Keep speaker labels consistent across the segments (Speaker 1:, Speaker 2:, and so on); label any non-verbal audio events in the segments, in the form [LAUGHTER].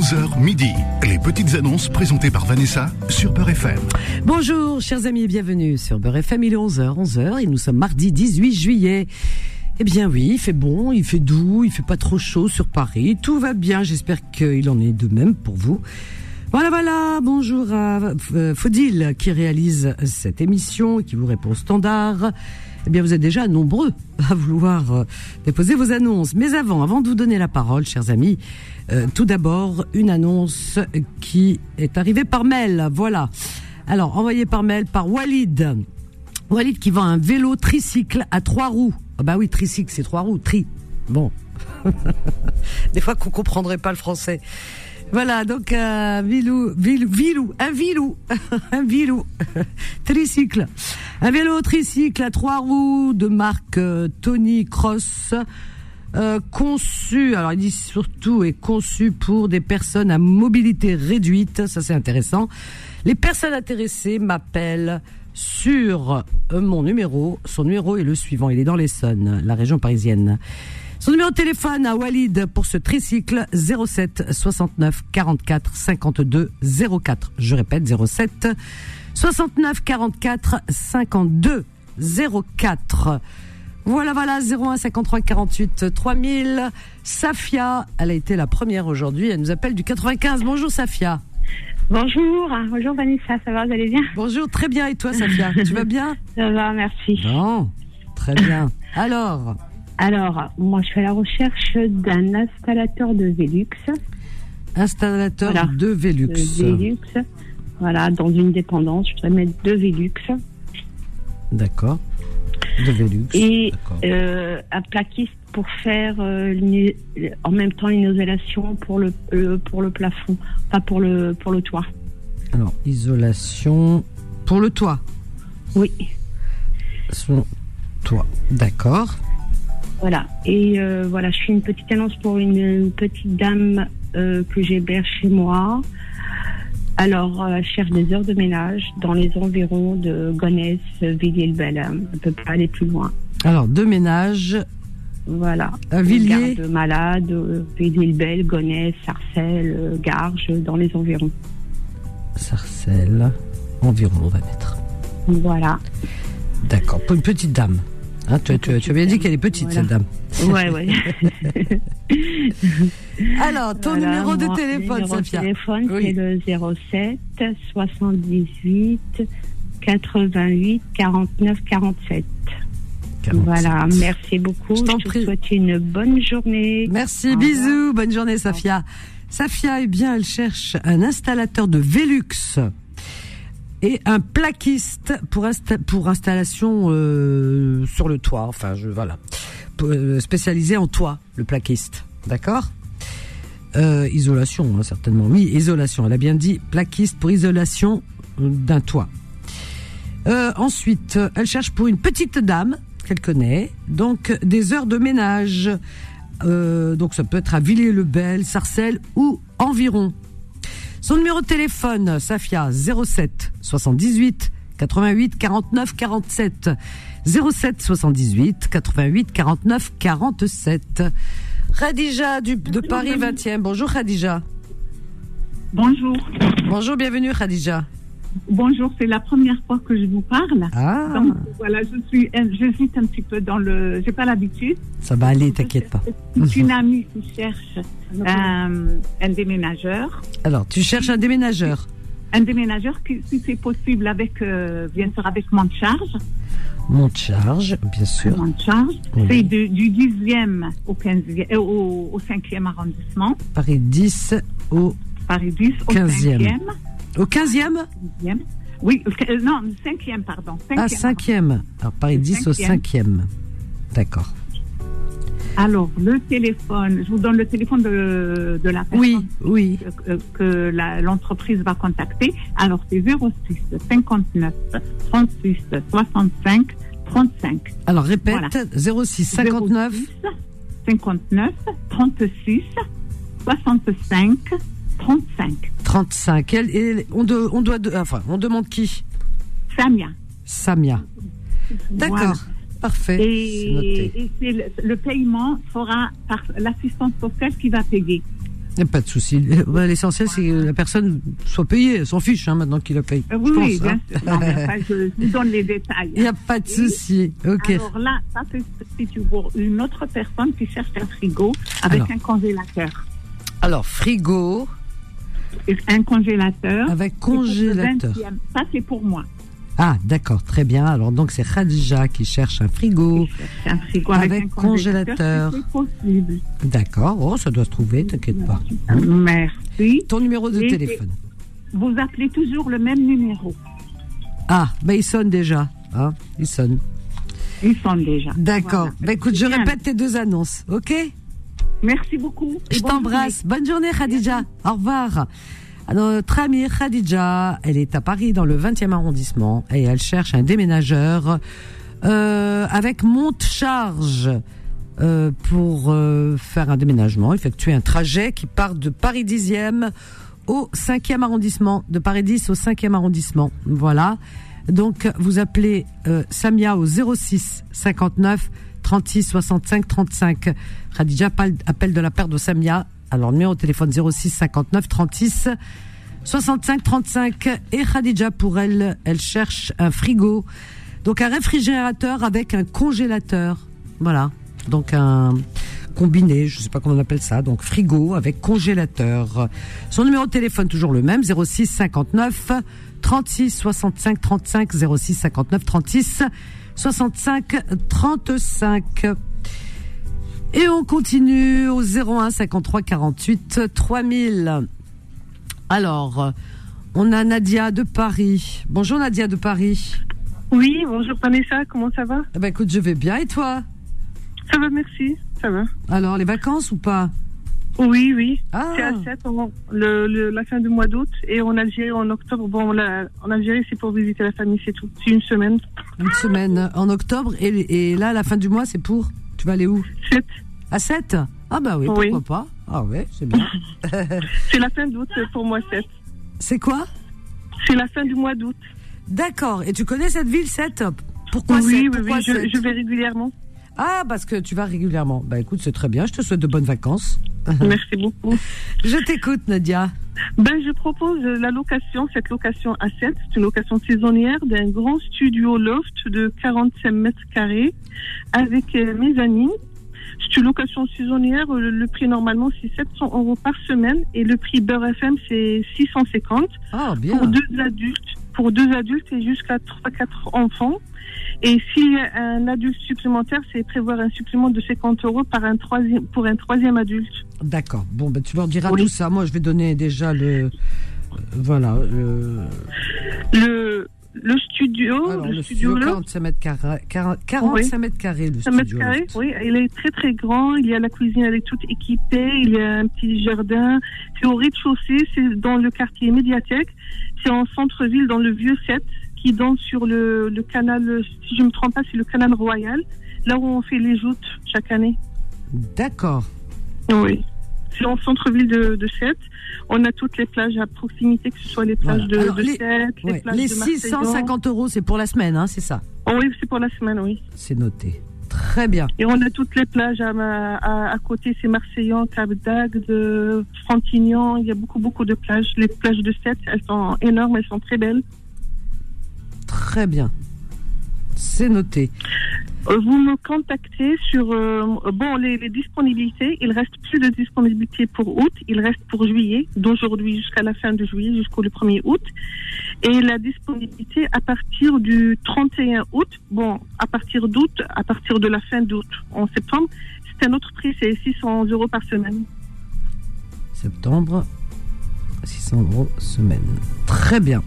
Speaker 1: 11h midi. Les petites annonces présentées par Vanessa sur Beurre FM.
Speaker 2: Bonjour, chers amis, et bienvenue sur Beurre FM. Il est 11h, 11h, et nous sommes mardi 18 juillet. Eh bien oui, il fait bon, il fait doux, il fait pas trop chaud sur Paris. Tout va bien, j'espère qu'il en est de même pour vous. Voilà, voilà, bonjour à euh, Faudil qui réalise cette émission et qui vous répond standard. Eh bien, vous êtes déjà nombreux à vouloir euh, déposer vos annonces. Mais avant, avant de vous donner la parole, chers amis, euh, tout d'abord, une annonce qui est arrivée par mail. Voilà. Alors, envoyée par mail par Walid. Walid qui vend un vélo tricycle à trois roues. Ah bah oui, tricycle, c'est trois roues. Tri. Bon. [LAUGHS] Des fois qu'on comprendrait pas le français. Voilà, donc un vilou, vilou, vilou, un vilou, [LAUGHS] un vilou, [LAUGHS] tricycle, un vélo tricycle à trois roues de marque euh, Tony Cross, euh, conçu, alors il dit surtout est conçu pour des personnes à mobilité réduite, ça c'est intéressant. Les personnes intéressées m'appellent sur euh, mon numéro, son numéro est le suivant, il est dans l'Essonne, la région parisienne. Son numéro de téléphone à Walid pour ce tricycle 07 69 44 52 04. Je répète 07 69 44 52 04. Voilà, voilà, 01 53 48 3000. Safia, elle a été la première aujourd'hui. Elle nous appelle du 95. Bonjour Safia.
Speaker 3: Bonjour, bonjour Vanessa, ça va, vous allez bien?
Speaker 2: Bonjour, très bien. Et toi Safia, tu vas bien?
Speaker 3: Ça va, merci.
Speaker 2: Bon, très bien. Alors?
Speaker 3: Alors, moi je suis à la recherche d'un installateur de Velux.
Speaker 2: Installateur
Speaker 3: Voilà.
Speaker 2: de Velux.
Speaker 3: De Velux. Voilà, dans une dépendance, je voudrais mettre deux Velux.
Speaker 2: D'accord. De Velux.
Speaker 3: Et euh, un plaquiste pour faire euh, une- en même temps une isolation pour le, le- pour le plafond, pas pour le, pour le toit.
Speaker 2: Alors, isolation pour le toit.
Speaker 3: Oui,
Speaker 2: Son toit. D'accord.
Speaker 3: Voilà. Et euh, voilà, je fais une petite annonce pour une, une petite dame euh, que j'héberge chez moi. Alors, euh, elle cherche des heures de ménage dans les environs de Gonesse, Villiers-le-Bel. Elle ne peut pas aller plus loin.
Speaker 2: Alors, deux ménages.
Speaker 3: Voilà.
Speaker 2: À Villiers.
Speaker 3: Garde malade, euh, Villiers-le-Bel, Gonesse, Sarcelles, Garges, dans les environs.
Speaker 2: Sarcelles. Environ, on va mettre.
Speaker 3: Voilà.
Speaker 2: D'accord. Pour une petite dame. Hein, tu, tu- tu as bien dit qu'elle est petite,
Speaker 3: Voilà.
Speaker 2: cette dame.
Speaker 3: Ouais, ouais. [LAUGHS]
Speaker 2: Alors, ton
Speaker 3: Voilà,
Speaker 2: numéro de téléphone,
Speaker 3: numéro de
Speaker 2: Safia.
Speaker 3: téléphone,
Speaker 2: Oui.
Speaker 3: c'est le 07 78 88 49 47.
Speaker 2: 47.
Speaker 3: Voilà, merci beaucoup.
Speaker 2: Je
Speaker 3: Je, te souhaite une bonne journée.
Speaker 2: Merci, bisous. Bonne journée, Safia. Safia, eh bien, elle cherche un installateur de Velux et un plaquiste pour, pour installation euh, sur le toit. Enfin, je, voilà. Euh, spécialisé en toit, le plaquiste. D'accord? Euh, Isolation, hein, certainement. Oui, isolation. Elle a bien dit plaquiste pour isolation d'un toit. Ensuite, elle cherche pour une petite dame qu'elle connaît, donc des heures de ménage. Donc ça peut être à Villiers-le-Bel, Sarcelles ou environ. Son numéro de téléphone, Safia, 07 78 88 49 47. 07 78 88 49 47. Khadija du, de Paris 20e. Bonjour Khadija.
Speaker 4: Bonjour.
Speaker 2: Bonjour, bienvenue Khadija.
Speaker 4: Bonjour, c'est la première fois que je vous parle.
Speaker 2: Ah,
Speaker 4: Donc voilà, je suis, j'hésite un petit peu dans le, j'ai pas l'habitude.
Speaker 2: ça va aller, t'inquiète pas.
Speaker 4: C'est une amie qui cherche euh, un déménageur,
Speaker 2: Alors, tu cherches un déménageur.
Speaker 4: un déménageur qui, si c'est possible, avec euh, bien sûr avec mon charge,
Speaker 2: Monte charge, bien sûr.
Speaker 4: mon charge.
Speaker 2: Oui.
Speaker 4: C'est de- du 10e au 15e, euh, au, au 5e arrondissement,
Speaker 2: Paris 10 au,
Speaker 4: Paris 10 au
Speaker 2: 15e.
Speaker 4: 5e.
Speaker 2: Au 15e
Speaker 4: 10e. Oui, euh, non, 5e, pardon. 5e.
Speaker 2: Ah, 5e. Alors, Paris 10 au 5e. D'accord.
Speaker 4: Alors, le téléphone, je vous donne le téléphone de, de la personne
Speaker 2: Oui, oui.
Speaker 4: que, que la- l'entreprise va contacter. Alors, c'est 06 59 36 65 35.
Speaker 2: Alors, répète, 06 59
Speaker 4: 06 59 36 65 35.
Speaker 2: 35. Elle- elle- on, de- on doit, de- enfin, on demande qui?
Speaker 4: Samia.
Speaker 2: Samia. D'accord.
Speaker 4: Voilà.
Speaker 2: Parfait.
Speaker 4: Et, le, le paiement sera par l'assistance sociale qui va payer.
Speaker 2: Il n'y a pas de souci. Bah, L'essentiel, c'est que la personne soit payée. Elle s'en fiche hein, maintenant qu'il la paye. Je
Speaker 4: oui, oui,
Speaker 2: pense,
Speaker 4: bien
Speaker 2: hein.
Speaker 4: sûr. Non, je vous donne les détails. [LAUGHS]
Speaker 2: Il n'y a pas de souci. Ok.
Speaker 4: Alors là, ça c'est pour une autre personne qui cherche un frigo avec
Speaker 2: Alors.
Speaker 4: un congélateur.
Speaker 2: Alors, frigo
Speaker 4: Un congélateur.
Speaker 2: avec congélateur.
Speaker 4: 20e, Ça c'est pour moi.
Speaker 2: Ah, d'accord, très bien. Alors, donc, c'est Khadija qui cherche un frigo.
Speaker 4: Cherche un frigo avec,
Speaker 2: Avec
Speaker 4: un congélateur.
Speaker 2: congélateur.
Speaker 4: si C'est possible.
Speaker 2: D'accord. Oh, ça doit se trouver, t'inquiète pas.
Speaker 4: Merci.
Speaker 2: Ton numéro de
Speaker 4: Et-
Speaker 2: téléphone.
Speaker 4: Vous appelez toujours le même numéro.
Speaker 2: Ah, bah, il sonne déjà. Hein, il sonne.
Speaker 4: Ils sont déjà.
Speaker 2: D'accord.
Speaker 4: Voilà.
Speaker 2: Bah, écoute, je
Speaker 4: Bien.
Speaker 2: répète tes deux annonces, ok?
Speaker 4: Merci beaucoup. et
Speaker 2: Je t'embrasse. Bonne journée, Khadija. Au revoir. Notre amie Khadija, elle est à Paris dans le 20e arrondissement et elle cherche un déménageur euh, avec monte-charge euh, pour euh, faire un déménagement, effectuer un trajet qui part de Paris 10e au 5e arrondissement, de Paris 10 au 5e arrondissement. Voilà. Donc, vous appelez euh, Samia au 06 59 36 65 35. Khadija appelle de la part de Samia. Alors, numéro de téléphone 06 59 36 65 35. Et Khadija, pour elle, elle cherche un frigo. Donc, un réfrigérateur avec un congélateur. Voilà. Donc, un combiné, je sais pas comment on appelle ça. Donc, frigo avec congélateur. Son numéro de téléphone, toujours le même, 06 59 36 65 35 06 59 36 65 35. Et on continue au 01 53 48 3000. Alors, on a Nadia de Paris. Bonjour Nadia de Paris.
Speaker 5: Oui, bonjour Vanessa, comment ça va?
Speaker 2: Eh ben écoute, je vais bien et toi?
Speaker 5: Ça va, merci, ça va.
Speaker 2: Alors, les vacances ou pas?
Speaker 5: Oui, oui.
Speaker 2: Ah,
Speaker 5: C'est à 7, on- le, le- la fin du mois d'août et en Algérie en octobre. Bon, là, en Algérie, c'est pour visiter la famille, c'est tout. C'est une semaine.
Speaker 2: une semaine en octobre et, et là, la fin du mois, c'est pour? Tu vas aller où?
Speaker 5: 7.
Speaker 2: À 7 Ah bah oui,
Speaker 5: Oui.
Speaker 2: pourquoi pas Ah ouais, c'est bien. [LAUGHS]
Speaker 5: C'est la fin d'août pour moi, 7.
Speaker 2: c'est quoi?
Speaker 5: C'est la fin du mois d'août.
Speaker 2: D'accord. Et tu connais cette ville 7 Pourquoi
Speaker 5: oui,
Speaker 2: 7
Speaker 5: oui,
Speaker 2: Pourquoi
Speaker 5: oui, je,
Speaker 2: 7?
Speaker 5: je vais régulièrement.
Speaker 2: Ah, parce que tu vas régulièrement. Bah écoute, c'est très bien. Je te souhaite de bonnes vacances. [LAUGHS]
Speaker 5: Merci beaucoup.
Speaker 2: Je t'écoute, Nadia.
Speaker 5: Ben, je propose la location, cette location à 7, c'est une location saisonnière d'un grand studio loft de 45 mètres carrés avec euh, mezzanine. C'est une location saisonnière, le, le prix normalement c'est 700 euros par semaine et le prix Beurre FM c'est 650
Speaker 2: Ah, bien.
Speaker 5: pour deux adultes, pour deux adultes et jusqu'à 3-4 enfants. Et s'il y a un adulte supplémentaire, c'est prévoir un supplément de 50 euros par un troisième, pour un troisième adulte.
Speaker 2: D'accord. Bon, ben tu leur diras
Speaker 5: Oui.
Speaker 2: tout ça. Moi, je vais donner déjà le. euh, Voilà. Le,
Speaker 5: Le, le studio,
Speaker 2: alors,
Speaker 5: le,
Speaker 2: le
Speaker 5: studio,
Speaker 2: studio,
Speaker 5: là,
Speaker 2: 45 mètres carrés. 45 mètres carrés, le
Speaker 5: 100 mètres
Speaker 2: studio.
Speaker 5: carrés,
Speaker 2: loft.
Speaker 5: oui, il est très très grand. Il y a la cuisine, elle est toute équipée. Il y a un petit jardin. C'est au rez-de-chaussée, c'est dans le quartier médiathèque. C'est en centre-ville, dans le vieux 7, qui donne sur le, le canal, si je me trompe pas, c'est le canal royal, là où on fait les joutes chaque année.
Speaker 2: D'accord.
Speaker 5: Oui. C'est en centre-ville de, de Sète. On a toutes les plages à proximité, que ce soit les plages
Speaker 2: Voilà.
Speaker 5: de,
Speaker 2: Alors,
Speaker 5: de
Speaker 2: les-
Speaker 5: Sète, les
Speaker 2: Ouais.
Speaker 5: plages
Speaker 2: Les
Speaker 5: de Marseillon.
Speaker 2: 650 euros, c'est pour la semaine, hein, c'est ça
Speaker 5: Oh oui, c'est pour la semaine, oui.
Speaker 2: C'est noté. Très bien.
Speaker 5: Et on a toutes les plages à, ma- à, à côté, c'est Marseillan, Cap d'Agde, Frontignan. Il y a beaucoup, beaucoup de plages. Les plages de Sète, elles sont énormes, elles sont très belles.
Speaker 2: Très bien. C'est noté.
Speaker 5: Euh, Vous me contactez sur euh, bon les, les disponibilités. Il reste plus de disponibilité pour août. Il reste pour juillet, d'aujourd'hui jusqu'à la fin de juillet, jusqu'au le 1er août. Et la disponibilité à partir du 31 août. Bon, à partir d'août, à partir de la fin d'août, en septembre, c'est un autre prix, c'est 600 euros par semaine.
Speaker 2: Septembre, 600 euros semaine. Très bien.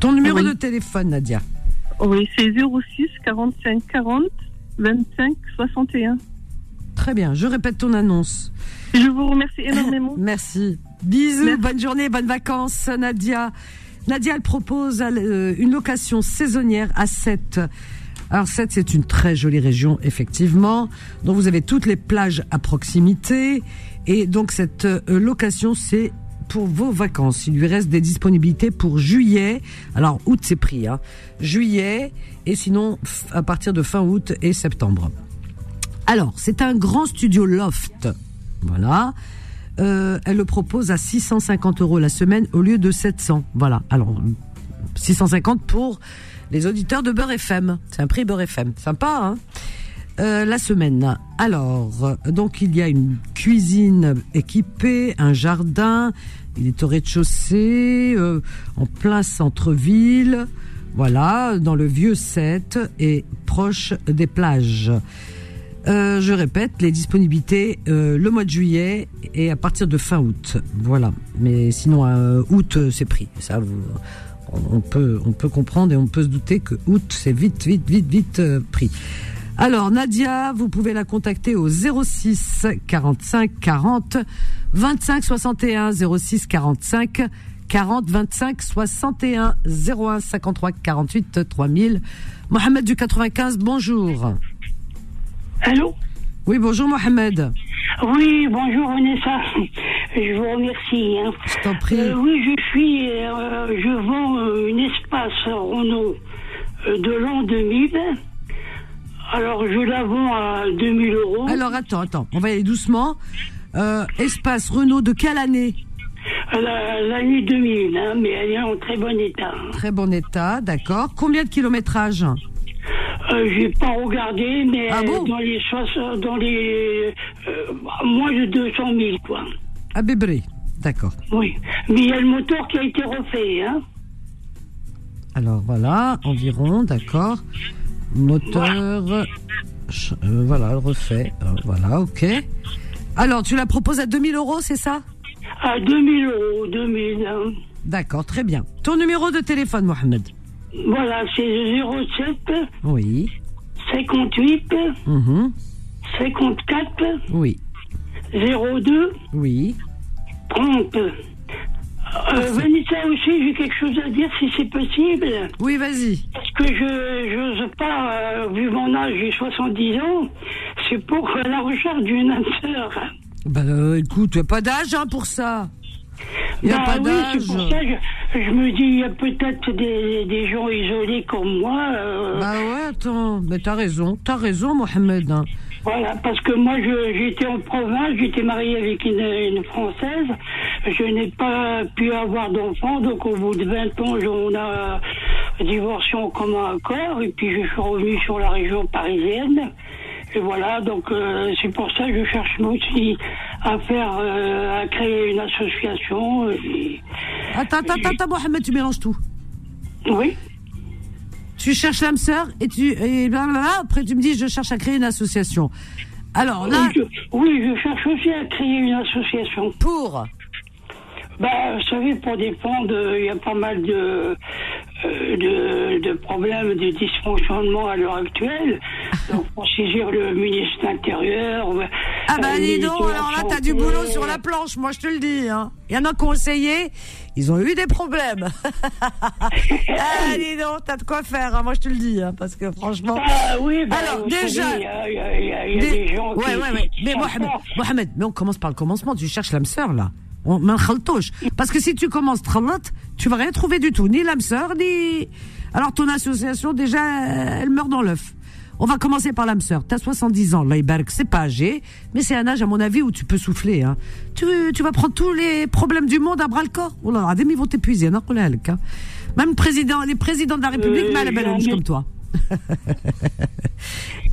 Speaker 2: Ton numéro
Speaker 5: Oui.
Speaker 2: de téléphone, Nadia?
Speaker 5: Oui, c'est 06 45 40 25 61.
Speaker 2: Très bien. Je répète ton annonce.
Speaker 5: Je vous remercie énormément. [LAUGHS]
Speaker 2: Merci. Bisous,
Speaker 5: Merci.
Speaker 2: bonne journée, bonnes vacances, Nadia. Nadia, elle propose euh, une location saisonnière à 7. Alors 7, c'est une très jolie région, effectivement. Donc vous avez toutes les plages à proximité. Et donc cette euh, location, c'est pour vos vacances. Il lui reste des disponibilités pour juillet. Alors août, c'est pris. Hein. Juillet et sinon à partir de fin août et septembre. Alors, c'est un grand studio loft. Voilà. euh, elle le propose à 650 euros la semaine au lieu de 700. Voilà. Alors 650 pour les auditeurs de Beurre FM. C'est un prix Beurre FM. Sympa, hein euh, la semaine. Alors, donc il y a une cuisine équipée, un jardin, il est au rez-de-chaussée, euh, en plein centre-ville, voilà, dans le vieux 7 et proche des plages. Euh, je répète, les disponibilités le mois de juillet et à partir de fin août. Voilà. Mais sinon, août, c'est pris. Ça, on peut, on peut comprendre et on peut se douter que août, c'est vite, vite, vite, vite pris. Alors Nadia, vous pouvez la contacter au 06 45 40 25 61 06 45 40 25 61 01 53 48 3000. Mohamed du 95, bonjour.
Speaker 6: Allô?
Speaker 2: Oui, bonjour Mohamed.
Speaker 6: Oui, bonjour Vanessa. Je vous remercie. Hein.
Speaker 2: Je t'en prie.
Speaker 6: Euh, oui, je suis, euh, je vends euh, une espace Renault de l'an 2000 alors, je la vends à 2000 euros.
Speaker 2: Alors, attends, attends, on va y aller doucement. Euh, espace Renault de quelle année
Speaker 6: L'année 2000, hein, mais elle est en très bon état.
Speaker 2: Très bon état, d'accord. Combien de kilométrage
Speaker 6: euh, J'ai pas regardé, mais ah bon? dans les, dans les euh, moins de 200 000, quoi.
Speaker 2: À Bébré, d'accord.
Speaker 6: Oui, mais il y a le moteur qui a été refait, hein.
Speaker 2: Alors voilà, environ, d'accord. Moteur. Voilà, euh, refait. Euh, voilà, ok. Alors, tu la proposes à 2000 euros, c'est ça?
Speaker 6: À 2000 euros, 2000. Hein.
Speaker 2: D'accord, très bien. Ton numéro de téléphone, Mohamed?
Speaker 6: Voilà, c'est 07.
Speaker 2: Oui.
Speaker 6: 58. 54.
Speaker 2: Mhm. Oui.
Speaker 6: 02.
Speaker 2: Oui.
Speaker 6: 30. Euh, Vanessa aussi, j'ai quelque chose à dire si c'est possible.
Speaker 2: Oui, vas-y.
Speaker 6: Parce que je n'ose pas, euh, vu mon âge, j'ai 70 ans, c'est pour la recherche d'une âme sœur.
Speaker 2: Ben euh, écoute, tu n'as pas d'âge hein, pour ça. Il n'y a bah pas d'âge.
Speaker 6: Oui, c'est pour ça je, je me dis, il y a peut-être des, des, gens isolés comme moi. Euh...
Speaker 2: Bah ouais, attends, mais t'as raison, t'as raison, Mohamed. Hein.
Speaker 6: Voilà, parce que moi, j'étais en province, j'étais mariée avec une, une, Française. Je n'ai pas pu avoir d'enfant, donc au bout de 20 ans, on a divorcé en commun accord, et puis je suis revenue sur la région parisienne. Et voilà, donc euh, c'est pour ça que je cherche aussi à faire, euh, à créer une association.
Speaker 2: Attends, attends, attends, Mohamed, tu mélanges tout.
Speaker 6: Oui.
Speaker 2: Tu cherches l'âme sœur et tu et blablabla, après tu me dis je cherche à créer une association. Alors là.
Speaker 6: oui, je cherche aussi à créer une association.
Speaker 2: Pour?
Speaker 6: Bah, vous savez, pour défendre, il y a pas mal de, euh, de, de, problèmes, de dysfonctionnements à l'heure actuelle. [LAUGHS] Donc, pour saisir le ministre de l'Intérieur.
Speaker 2: Ah, bah, euh, dis donc, alors là, t'as du boulot sur la planche, moi, je te le dis. Hein. Il y en a qui ont essayé, ils ont eu des problèmes. [LAUGHS] ah, dis donc, t'as de quoi faire, hein, moi, je te le dis, hein, parce que franchement.
Speaker 6: Ah, oui, bah,
Speaker 2: alors, déjà.
Speaker 6: Il y a, y y a des... des... gens
Speaker 2: ouais,
Speaker 6: qui.
Speaker 2: Ouais, ouais, Mais Mohamed, Mohamed, mais on commence par le commencement. Tu cherches l'âme sœur, là. On Parce que si tu commences tralot, tu vas rien trouver du tout, ni l'âme sœur, ni. Alors ton association déjà, elle meurt dans l'œuf. On va commencer par l'âme sœur. T'as 70 ans, Leiberg, c'est pas âgé, mais c'est un âge à mon avis où tu peux souffler. Hein. Tu, tu vas prendre tous les problèmes du monde à bras le corps. Oh là là, ils vont t'épuiser. Hein. Même président, les présidents de la République, euh, mal comme toi. [LAUGHS]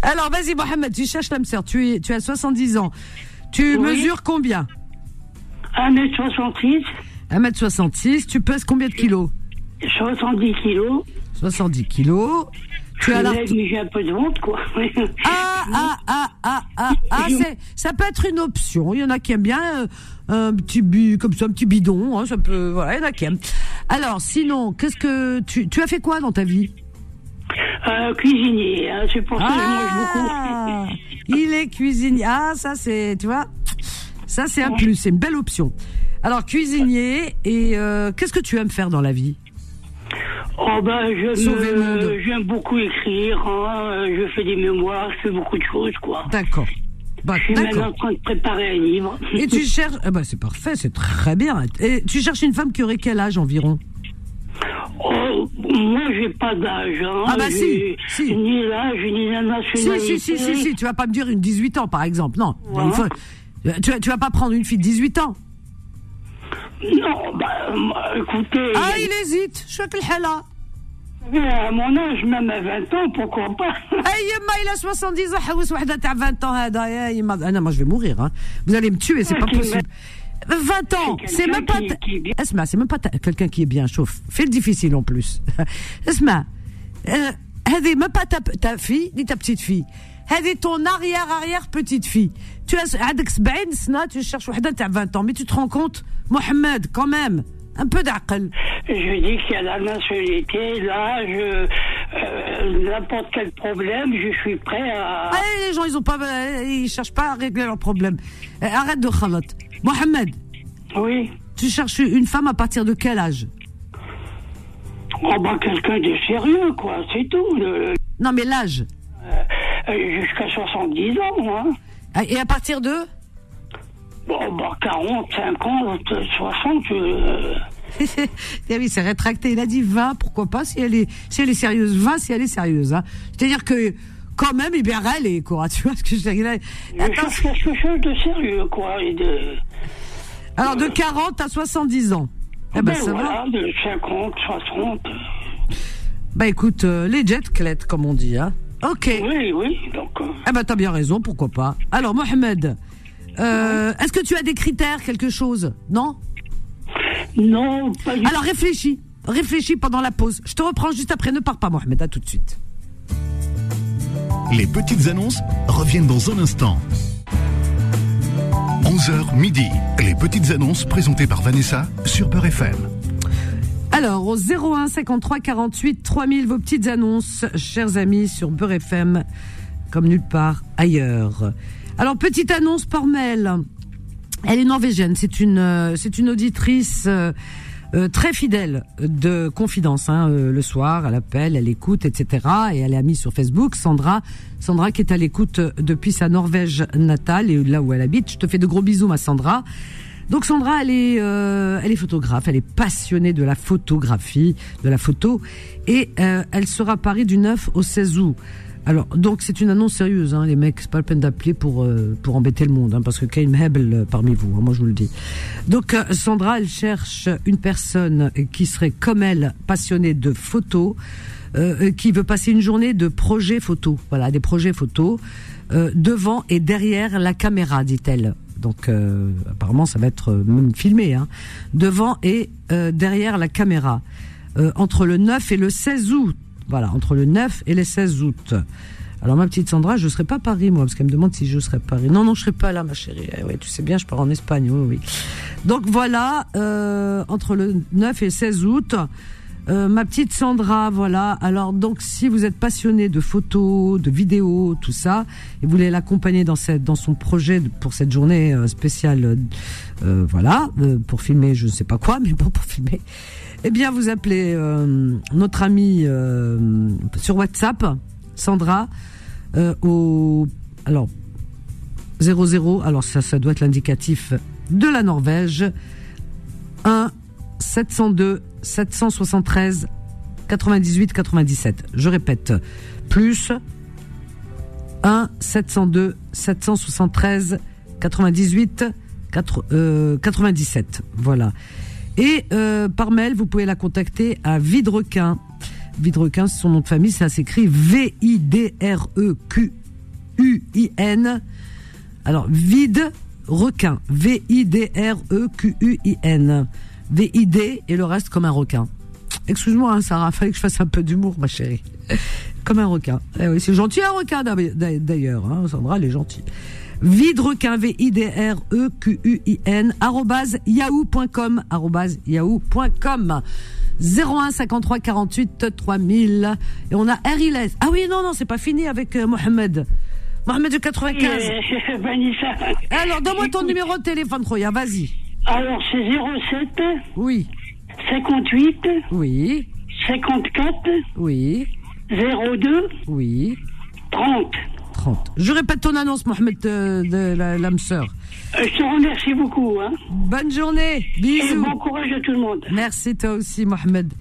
Speaker 2: Alors vas-y Mohamed, tu cherches l'âme sœur. Tu, tu as 70 ans. Tu mesures combien?
Speaker 6: 1m66.
Speaker 2: 1m66. Tu pèses combien de kilos?
Speaker 6: 70 kilos.
Speaker 2: 70 kilos. Tu as
Speaker 6: J'ai un peu de honte, quoi.
Speaker 2: ah, ah, ah, ah, ah, ah ça peut être une option. Il y en a qui aiment bien euh, un petit comme ça, un petit bidon. Hein, ça peut, voilà, il y en a qui aiment. Alors, sinon, qu'est-ce que tu, tu as fait quoi dans ta vie?
Speaker 6: Euh, cuisinier, hein, c'est pour ça que je mange beaucoup.
Speaker 2: Ah, il est cuisinier. Ah, ça c'est, tu vois, ça, c'est un plus, c'est une belle option. Alors, cuisinier, et euh, qu'est-ce que tu aimes faire dans la vie?
Speaker 6: Oh ben, j'aime beaucoup écrire, hein, je fais des mémoires, je fais beaucoup de choses, quoi.
Speaker 2: D'accord.
Speaker 6: Bah, je suis maintenant en train de préparer un livre.
Speaker 2: Et tu [LAUGHS] cherches, eh ben, c'est parfait, c'est très bien. Et tu cherches une femme qui aurait quel âge environ?
Speaker 6: Oh, moi, j'ai pas d'âge. Hein.
Speaker 2: Ah bah si, si.
Speaker 6: Ni l'âge, ni la nationalité.
Speaker 2: Si, si, si, si, si, tu vas pas me dire une 18 ans, par exemple. Non, il faut, Tu, tu vas pas prendre une fille de 18 ans.
Speaker 6: Non, bah, euh, écoutez.
Speaker 2: Ah, il hésite. Je
Speaker 6: À mon âge, même à 20 ans, pourquoi pas [LAUGHS]
Speaker 2: il a 70 ans, Hawis Wahda, t'as 20 ans, hein, Ah non, moi je vais mourir, hein. Vous allez me tuer, c'est pas possible. 20 ans,
Speaker 6: c'est
Speaker 2: même pas. Esma, c'est même pas quelqu'un qui est bien, chauffe. Fais le difficile en plus. [LAUGHS] Esma, euh, Hadi, même pas ta, ta fille, ni ta petite fille. Hadi, ton arrière-arrière petite fille. Tu as, avec ben 70 tu cherches Wahda, t'as 20 ans, mais tu te rends compte Mohamed quand même un peu d'aql
Speaker 6: Je dis qu'il y a la nationalité, l'âge, euh, n'importe quel problème, je suis prêt à...
Speaker 2: Ah, les gens, ils ont pas, euh, ils cherchent pas à régler leurs problèmes. Euh, arrête de khalat. Mohamed,
Speaker 6: Oui.
Speaker 2: tu cherches une femme à partir de quel âge?
Speaker 6: Oh, bah, quelqu'un de sérieux, quoi, c'est tout. le-
Speaker 2: Non, mais l'âge.
Speaker 6: euh, Jusqu'à 70 ans.
Speaker 2: Ah, Et à partir de?
Speaker 6: Bon, bah, 40, 50, 60, euh, [LAUGHS]
Speaker 2: Eh oui, c'est rétracté. Il a dit 20, pourquoi pas, si elle est, si elle est sérieuse. 20, si elle est sérieuse. Hein. C'est-à-dire que, quand même, eh bien, est, quoi. [LAUGHS] Tu vois ce que je veux dire
Speaker 6: je
Speaker 2: Attends,
Speaker 6: cherche quelque chose de sérieux, quoi, et de...
Speaker 2: alors, de 40 à 70 ans. Eh ben,
Speaker 6: Ben,
Speaker 2: ça va.
Speaker 6: voilà, de 50, 60.
Speaker 2: Bah, écoute, euh, les jets clètes, comme on dit, hein. Ok.
Speaker 6: Oui, oui, donc... euh,
Speaker 2: Eh ben, t'as bien raison, pourquoi pas. Alors, Mohamed, euh, est-ce que tu as des critères, quelque chose? Non?
Speaker 6: Non, pas du
Speaker 2: Alors réfléchis, réfléchis pendant la pause. Je te reprends juste après. Ne pars pas, Mohamed. À tout de suite.
Speaker 1: Les petites annonces reviennent dans un instant. 11h midi. Les petites annonces présentées par Vanessa sur Peur FM.
Speaker 2: Alors au 01 53 48 3000 vos petites annonces, chers amis sur Beurre FM, comme nulle part ailleurs. Alors petite annonce par mail. Elle est norvégienne. C'est une euh, c'est une auditrice. euh, euh, très fidèle de confidence hein, euh, le soir, elle appelle, elle écoute, etc. Et elle est amie sur Facebook, Sandra, Sandra qui est à l'écoute euh, depuis sa Norvège natale et là où elle habite. Je te fais de gros bisous, ma Sandra. Donc Sandra, elle est, euh, elle est photographe, elle est passionnée de la photographie, de la photo, et elle sera à Paris du 9 au 16 août. Alors, donc c'est une annonce sérieuse, hein, les mecs, c'est pas la peine d'appeler pour euh, pour embêter le monde, hein, parce que Kaim Hebel euh, parmi vous, hein, moi je vous le dis. Donc euh, Sandra, elle cherche une personne qui serait comme elle, passionnée de photos, euh, qui veut passer une journée de projets photos, voilà, des projets photos, devant et derrière la caméra, dit-elle. Donc apparemment ça va être même filmé, hein, devant et derrière la caméra, entre le 9 et le 16 août. Voilà, entre le 9 et le 16 août. Alors ma petite Sandra, je serai pas à Paris moi, parce qu'elle me demande si je serai à Paris. Non, non, je serai pas là, ma chérie. Eh oui, tu sais bien, je pars en Espagne. Oui, oui. Donc voilà, euh, entre le 9 et 16 août. Euh, ma petite Sandra, voilà. Alors donc, si vous êtes passionné de photos, de vidéos, tout ça, et vous voulez l'accompagner dans cette, dans son projet pour cette journée euh, spéciale, euh, voilà, euh, pour filmer, je ne sais pas quoi, [LAUGHS] mais bon, pour filmer. Eh bien, vous appelez euh, notre amie euh, sur WhatsApp, Sandra, euh, au alors 00. Alors ça, doit être l'indicatif de la Norvège. 1 702 773 98 97. Je répète, plus 1 702 773 98 4, euh, 97. Voilà. Et euh, par mail, vous pouvez la contacter à Vidrequin. Vidrequin, c'est son nom de famille, ça s'écrit V-I-D-R-E-Q-U-I-N. Alors, vide requin. V-I-D-R-E-Q-U-I-N. V-I-D et le reste comme un requin. Excuse-moi, hein, Sarah, fallait que je fasse un peu d'humour, ma chérie. comme un requin. Eh c'est gentil un requin d'ailleurs. Hein, Sandra, elle est gentille. Vidrequin, V-I-D-R-E-Q-U-I-N, arrobase yahoo.com, arrobase yahoo.com. 01 53 48 3000. Et on a Ariles. Ah oui, non, non, c'est pas fini avec euh, Mohamed. Mohamed de 95.
Speaker 6: euh, Vanessa.
Speaker 2: Alors, donne-moi ton numéro de téléphone, Troya, vas-y.
Speaker 6: Alors, c'est 07
Speaker 2: Oui,
Speaker 6: 58
Speaker 2: oui,
Speaker 6: 54
Speaker 2: oui,
Speaker 6: 02
Speaker 2: oui.
Speaker 6: 30.
Speaker 2: 30. Je répète ton annonce, Mohamed de, de la- l'âme sœur.
Speaker 6: Euh, Je te remercie beaucoup. Hein.
Speaker 2: Bonne journée.
Speaker 6: Et bon courage à tout le monde.
Speaker 2: Merci toi aussi, Mohamed.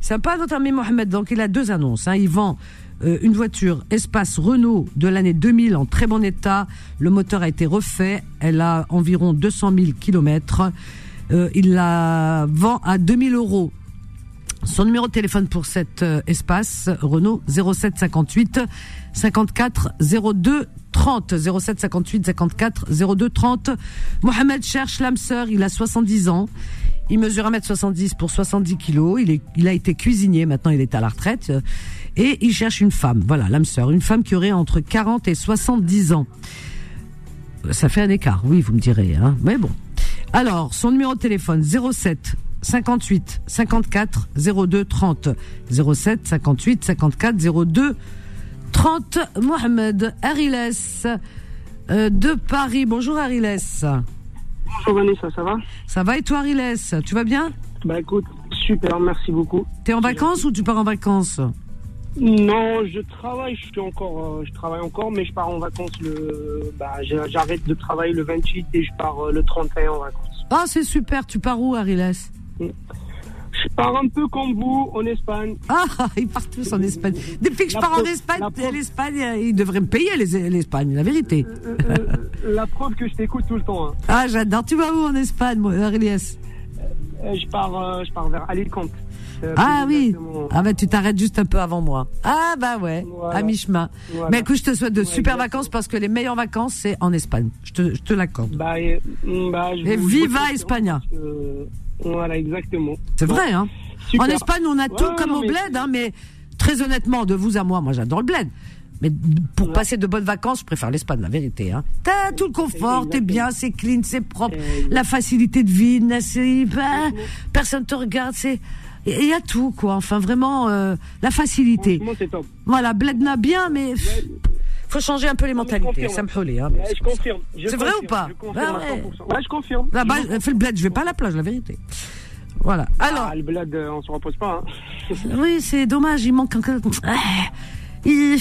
Speaker 2: Sympa notre ami Mohamed. Donc il a deux annonces. Hein. Il vend euh, une voiture Espace Renault de l'année 2000 en très bon état. Le moteur a été refait. Elle a environ 200 000 kilomètres. Euh, il la vend à 2000 euros. Son numéro de téléphone pour cet euh, espace Renault 07 58 54 02 30 07 58 54 02 30. Mohamed cherche l'âme sœur, il a 70 ans. Il mesure 1m70 pour 70 kilos. Il, est, il a été cuisinier, maintenant il est à la retraite. Et il cherche une femme, voilà, l'âme sœur. Une femme qui aurait entre 40 et 70 ans. Ça fait un écart, oui, vous me direz. Hein. Mais bon. Alors, son numéro de téléphone 07 58 54 02 30 07 58 54 02 30 Mohamed Ariles euh, de Paris. Bonjour Ariles.
Speaker 7: Bonjour Vanessa, ça va?
Speaker 2: Ça va et toi Ariles? Tu vas bien?
Speaker 7: Bah écoute, super, merci beaucoup.
Speaker 2: T'es en vacances ou tu pars en vacances?
Speaker 7: Non, je travaille, je suis encore, euh, je travaille encore, mais je pars en vacances le, bah j'arrête de travailler le 28 et je pars euh, le 31 en vacances.
Speaker 2: Ah c'est super, tu pars où Ariles?
Speaker 7: Je pars un peu comme vous en Espagne.
Speaker 2: Ah, ils partent tous en Espagne. Depuis que je
Speaker 7: La
Speaker 2: pars en Espagne,
Speaker 7: preuve-
Speaker 2: l'Espagne, euh, ils devraient me payer les- l'Espagne, la vérité.
Speaker 7: Euh, euh, la preuve que je t'écoute tout le temps. hein.
Speaker 2: Ah, j'adore. Tu vas où en Espagne, moi,
Speaker 7: Euh, je pars, euh, je pars vers Alicante. Euh,
Speaker 2: Ah oui. Ah bah tu t'arrêtes juste un peu avant moi. Ah bah ouais,
Speaker 7: Voilà.
Speaker 2: à mi-chemin.
Speaker 7: Voilà.
Speaker 2: Mais écoute, je te souhaite de
Speaker 7: Ouais,
Speaker 2: super
Speaker 7: exactement.
Speaker 2: vacances parce que les meilleures vacances c'est en Espagne. Je te, je te l'accorde.
Speaker 7: Bah, euh, bah, je
Speaker 2: Et viva
Speaker 7: que- Voilà, exactement.
Speaker 2: C'est vrai, hein.
Speaker 7: super.
Speaker 2: En Espagne, on a
Speaker 7: Ouais,
Speaker 2: tout comme
Speaker 7: non,
Speaker 2: au
Speaker 7: mais-
Speaker 2: bled, hein, mais très honnêtement, de vous à moi, moi j'adore le bled. Mais pour
Speaker 7: Ouais.
Speaker 2: passer de bonnes vacances, je préfère l'Espagne, la vérité. Hein. T'as tout le confort, t'es bien, c'est clean, c'est propre,
Speaker 7: Exactement.
Speaker 2: la facilité de vie, bah, personne te regarde, c'est il y a tout quoi. Enfin vraiment euh, la facilité.
Speaker 7: Top.
Speaker 2: Voilà, Bledna bien, mais faut changer un peu les mentalités. Ça me hein.
Speaker 7: Je confirme. je
Speaker 2: C'est vrai ou pas
Speaker 7: je confirme
Speaker 2: Ah ouais.
Speaker 7: 100%. Ouais, je confirme.
Speaker 2: Là-bas,
Speaker 7: Je confirme.
Speaker 2: fais le bled, je vais pas à la plage, la vérité. Voilà. Alors,
Speaker 7: Ah, le bled, euh, on se repose pas. Hein. [LAUGHS]
Speaker 2: oui, c'est dommage, il manque encore. Ah, Il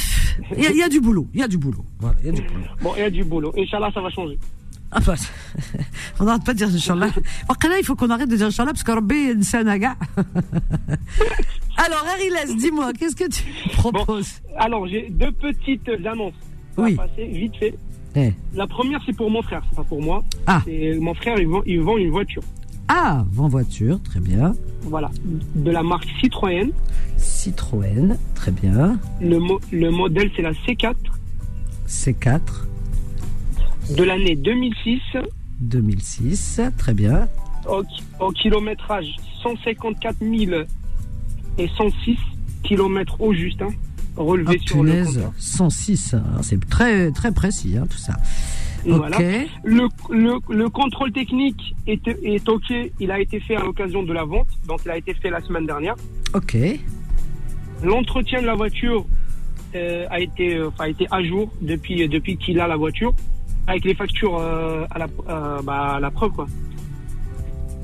Speaker 2: il y, a- il y a du boulot, il y a du boulot. Voilà, il y a du boulot.
Speaker 7: Bon, il y a du boulot. Inch'Allah, ça va changer.
Speaker 2: Ah, bah, [LAUGHS] on n'arrête pas de dire Inch'Allah. Là, il faut qu'on arrête de dire Inch'Allah parce que Rabbi, c'est un aga. Alors, Ariles, dis-moi, qu'est-ce que tu proposes?
Speaker 7: Alors, j'ai deux petites annonces à
Speaker 2: Oui.
Speaker 7: passer, vite fait.
Speaker 2: Eh.
Speaker 7: La première, c'est pour mon frère, c'est pas pour moi.
Speaker 2: Ah.
Speaker 7: Mon frère, il vend, il vend une voiture.
Speaker 2: Ah, vent voiture, très bien.
Speaker 7: Voilà. De la marque Citroën.
Speaker 2: Citroën, très bien.
Speaker 7: Le, mo- le modèle, c'est la C4
Speaker 2: C4,
Speaker 7: de l'année 2006.
Speaker 2: 2006, très bien.
Speaker 7: Au, au kilométrage 154 000 et 106 kilomètres au juste, hein,
Speaker 2: Oh,
Speaker 7: relevé sur le
Speaker 2: punaise,
Speaker 7: compteur.
Speaker 2: 106, hein, c'est très très précis, hein, tout ça.
Speaker 7: Voilà. Le, le, le contrôle technique est, est OK. Il a été fait à l'occasion de la vente. Donc, il a été fait la semaine dernière.
Speaker 2: ok,
Speaker 7: L'entretien de la voiture euh, a, été, euh, a été à jour depuis, depuis qu'il a la voiture. Avec les factures euh, à, la, euh, bah, à la preuve. Quoi.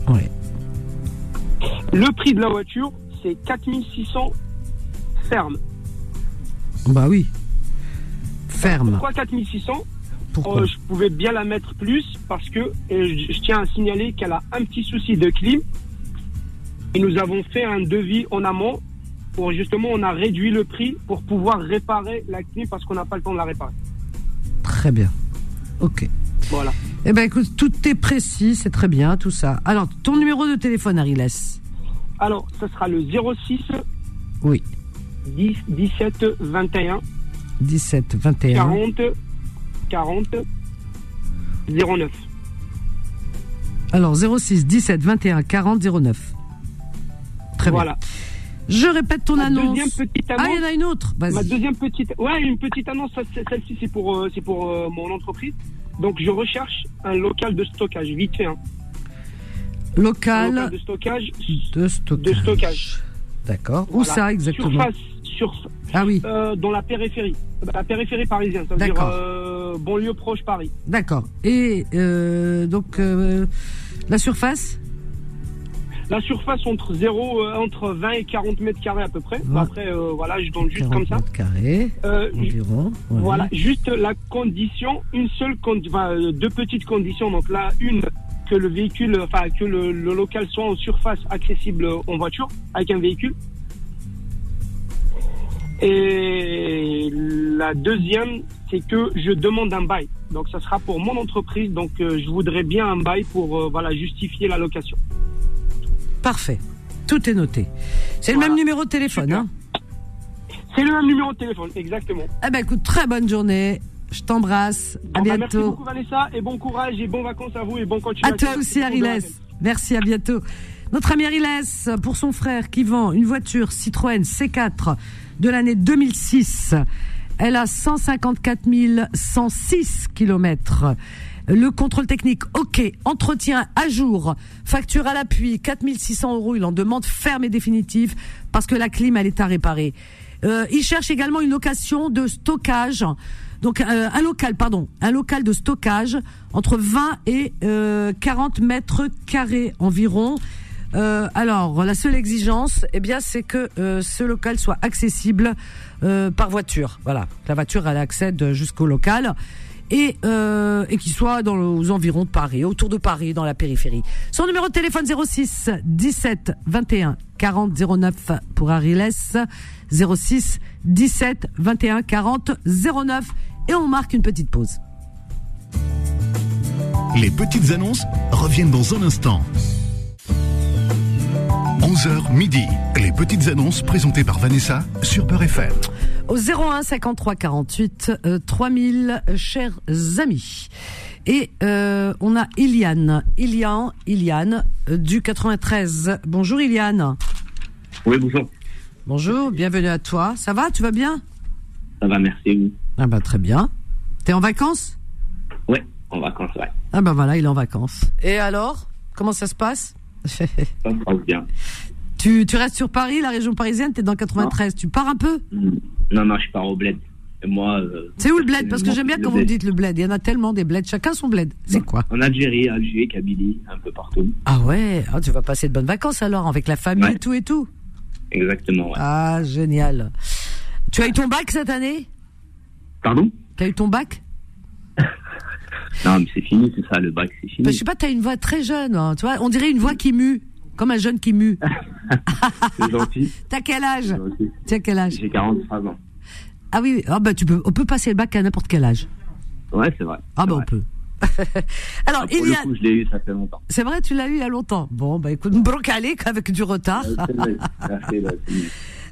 Speaker 2: ouais.
Speaker 7: Le prix de la voiture, c'est 4600 ferme.
Speaker 2: Bah oui. Ferme.
Speaker 7: Pourquoi 4600
Speaker 2: Pourquoi?
Speaker 7: Euh, je pouvais bien la mettre plus parce que je, je tiens à signaler qu'elle a un petit souci de clim. Et nous avons fait un devis en amont pour justement, on a réduit le prix pour pouvoir réparer la clim parce qu'on n'a pas le temps de la réparer.
Speaker 2: Très bien. Ok.
Speaker 7: Voilà.
Speaker 2: Eh ben écoute, tout est précis, c'est très bien, tout ça. Alors, ton numéro de téléphone, Ariles
Speaker 7: Alors, ce sera le 06
Speaker 2: Oui.
Speaker 7: 10 17 21
Speaker 2: 17 21
Speaker 7: 40 40 09.
Speaker 2: Alors 06 17 21 40 09. Très
Speaker 7: Voilà.
Speaker 2: bien. Je répète ton
Speaker 7: Ma
Speaker 2: annonce.
Speaker 7: deuxième petite
Speaker 2: Ah, il y
Speaker 7: annonce.
Speaker 2: en a une autre.
Speaker 7: Ma deuxième petite, ouais, une petite annonce. Celle-ci, c'est pour, euh, c'est pour euh, mon entreprise. Donc, je recherche un local de stockage, vite fait. Hein. Un local
Speaker 2: Local
Speaker 7: de stockage.
Speaker 2: de stockage.
Speaker 7: de stockage.
Speaker 2: D'accord. Où ça exactement
Speaker 7: Surface, sur,
Speaker 2: Ah oui,
Speaker 7: euh, dans la périphérie. La périphérie parisienne. Ça veut dire banlieue proche Paris.
Speaker 2: d'accord. Et donc la surface
Speaker 7: La surface entre 0, euh, entre 20 et 40 mètres carrés à peu près.
Speaker 2: Ouais.
Speaker 7: Après, euh, voilà, je donne juste
Speaker 2: 40
Speaker 7: comme ça.
Speaker 2: mètres carrés
Speaker 7: Euh,
Speaker 2: environ. ouais.
Speaker 7: Voilà, juste la condition, une seule enfin, deux petites conditions. Donc là, une que le véhicule, enfin que le, le local soit en surface accessible en voiture avec un véhicule. Et la deuxième, c'est que je demande un bail. Donc ça sera pour mon entreprise. Donc euh, je voudrais bien un bail pour voilà justifier la location.
Speaker 2: Parfait. Tout est noté. C'est le même numéro de téléphone,
Speaker 7: Super.
Speaker 2: hein
Speaker 7: C'est le même numéro de téléphone, exactement.
Speaker 2: Eh ben écoute, très bonne journée. Je t'embrasse. À
Speaker 7: bah, merci
Speaker 2: bientôt.
Speaker 7: beaucoup Vanessa et bon courage et bonnes vacances à vous et bon
Speaker 2: À
Speaker 7: continuation.
Speaker 2: toi aussi, Ariles. Merci, à bientôt. Notre ami Ariles, pour son frère qui vend une voiture Citroën C4 de l'année 2006. Elle a 154 106 kilomètres. Le contrôle technique, ok. Entretien à jour. Facture à l'appui, 4600 euros. Il en demande ferme et définitive parce que la clim, elle est à réparer. Euh, il cherche également une location de stockage. Donc euh, un local, pardon, un local de stockage entre 20 et euh, 40 mètres carrés environ. Euh, alors la seule exigence, eh bien, c'est que ce local soit accessible par voiture. Voilà, la voiture elle accède jusqu'au local et euh, et qu'il soit dans aux environs de Paris, autour de Paris, dans la périphérie. Son numéro de téléphone 06 17 21 40 09 pour Ariles 06 17 21 40 09 et on marque une petite pause.
Speaker 1: Les petites annonces reviennent dans un instant. 11h midi. Les petites annonces présentées par Vanessa sur Peur FM.
Speaker 2: Au 01 53 48 euh, 3000 chers amis. Et euh, on a Iliane, Iliane, Iliane euh, du 93. Bonjour Iliane.
Speaker 8: Oui, bonjour.
Speaker 2: Bonjour, bienvenue à toi. Ça va, tu vas bien?
Speaker 8: Ça va, merci.
Speaker 2: Ah bah très bien. T'es en vacances?
Speaker 8: Ouais, en vacances, ouais.
Speaker 2: Ah bah voilà, il est en vacances. Et alors Comment ça se passe?
Speaker 8: Ça se passe bien.
Speaker 2: tu, tu restes sur Paris, la région parisienne, t'es dans le 93. Tu pars un peu?
Speaker 8: Mm. Non, non, je pars au bled. Et moi. euh,
Speaker 2: C'est où le bled? Parce que j'aime bien quand vous me dites le bled. Il y en a tellement des bleds. Chacun son bled. C'est quoi?
Speaker 8: En Algérie, Alger, Kabylie, un peu partout.
Speaker 2: Ah ouais, ah, tu vas passer de bonnes vacances alors avec la famille
Speaker 8: Ouais.
Speaker 2: et tout et tout?
Speaker 8: Exactement, ouais.
Speaker 2: Ah génial. Tu as eu ton bac cette année?
Speaker 8: Pardon?
Speaker 2: Tu as eu ton bac? [LAUGHS]
Speaker 8: Non, mais c'est fini, c'est ça, le bac, c'est fini.
Speaker 2: Bah, Je sais pas, tu as une voix très jeune. hein, tu vois, on dirait une voix qui mue, comme un jeune qui mue. [LAUGHS] [LAUGHS]
Speaker 8: C'est gentil.
Speaker 2: T'as quel âge
Speaker 8: c'est gentil.
Speaker 2: Tu as quel âge
Speaker 8: J'ai 43 ans.
Speaker 2: Ah oui, ah bah tu peux, on peut passer le bac à n'importe quel âge.
Speaker 8: Ouais, c'est vrai.
Speaker 2: Ah bah on peut. [LAUGHS] Alors
Speaker 8: Ah, pour
Speaker 2: il y
Speaker 8: le
Speaker 2: a,
Speaker 8: coup, je l'ai eu, ça fait longtemps.
Speaker 2: c'est vrai, tu l'as eu il y a longtemps. Bon bah écoute, brocalé avec du retard.
Speaker 8: C'est mieux.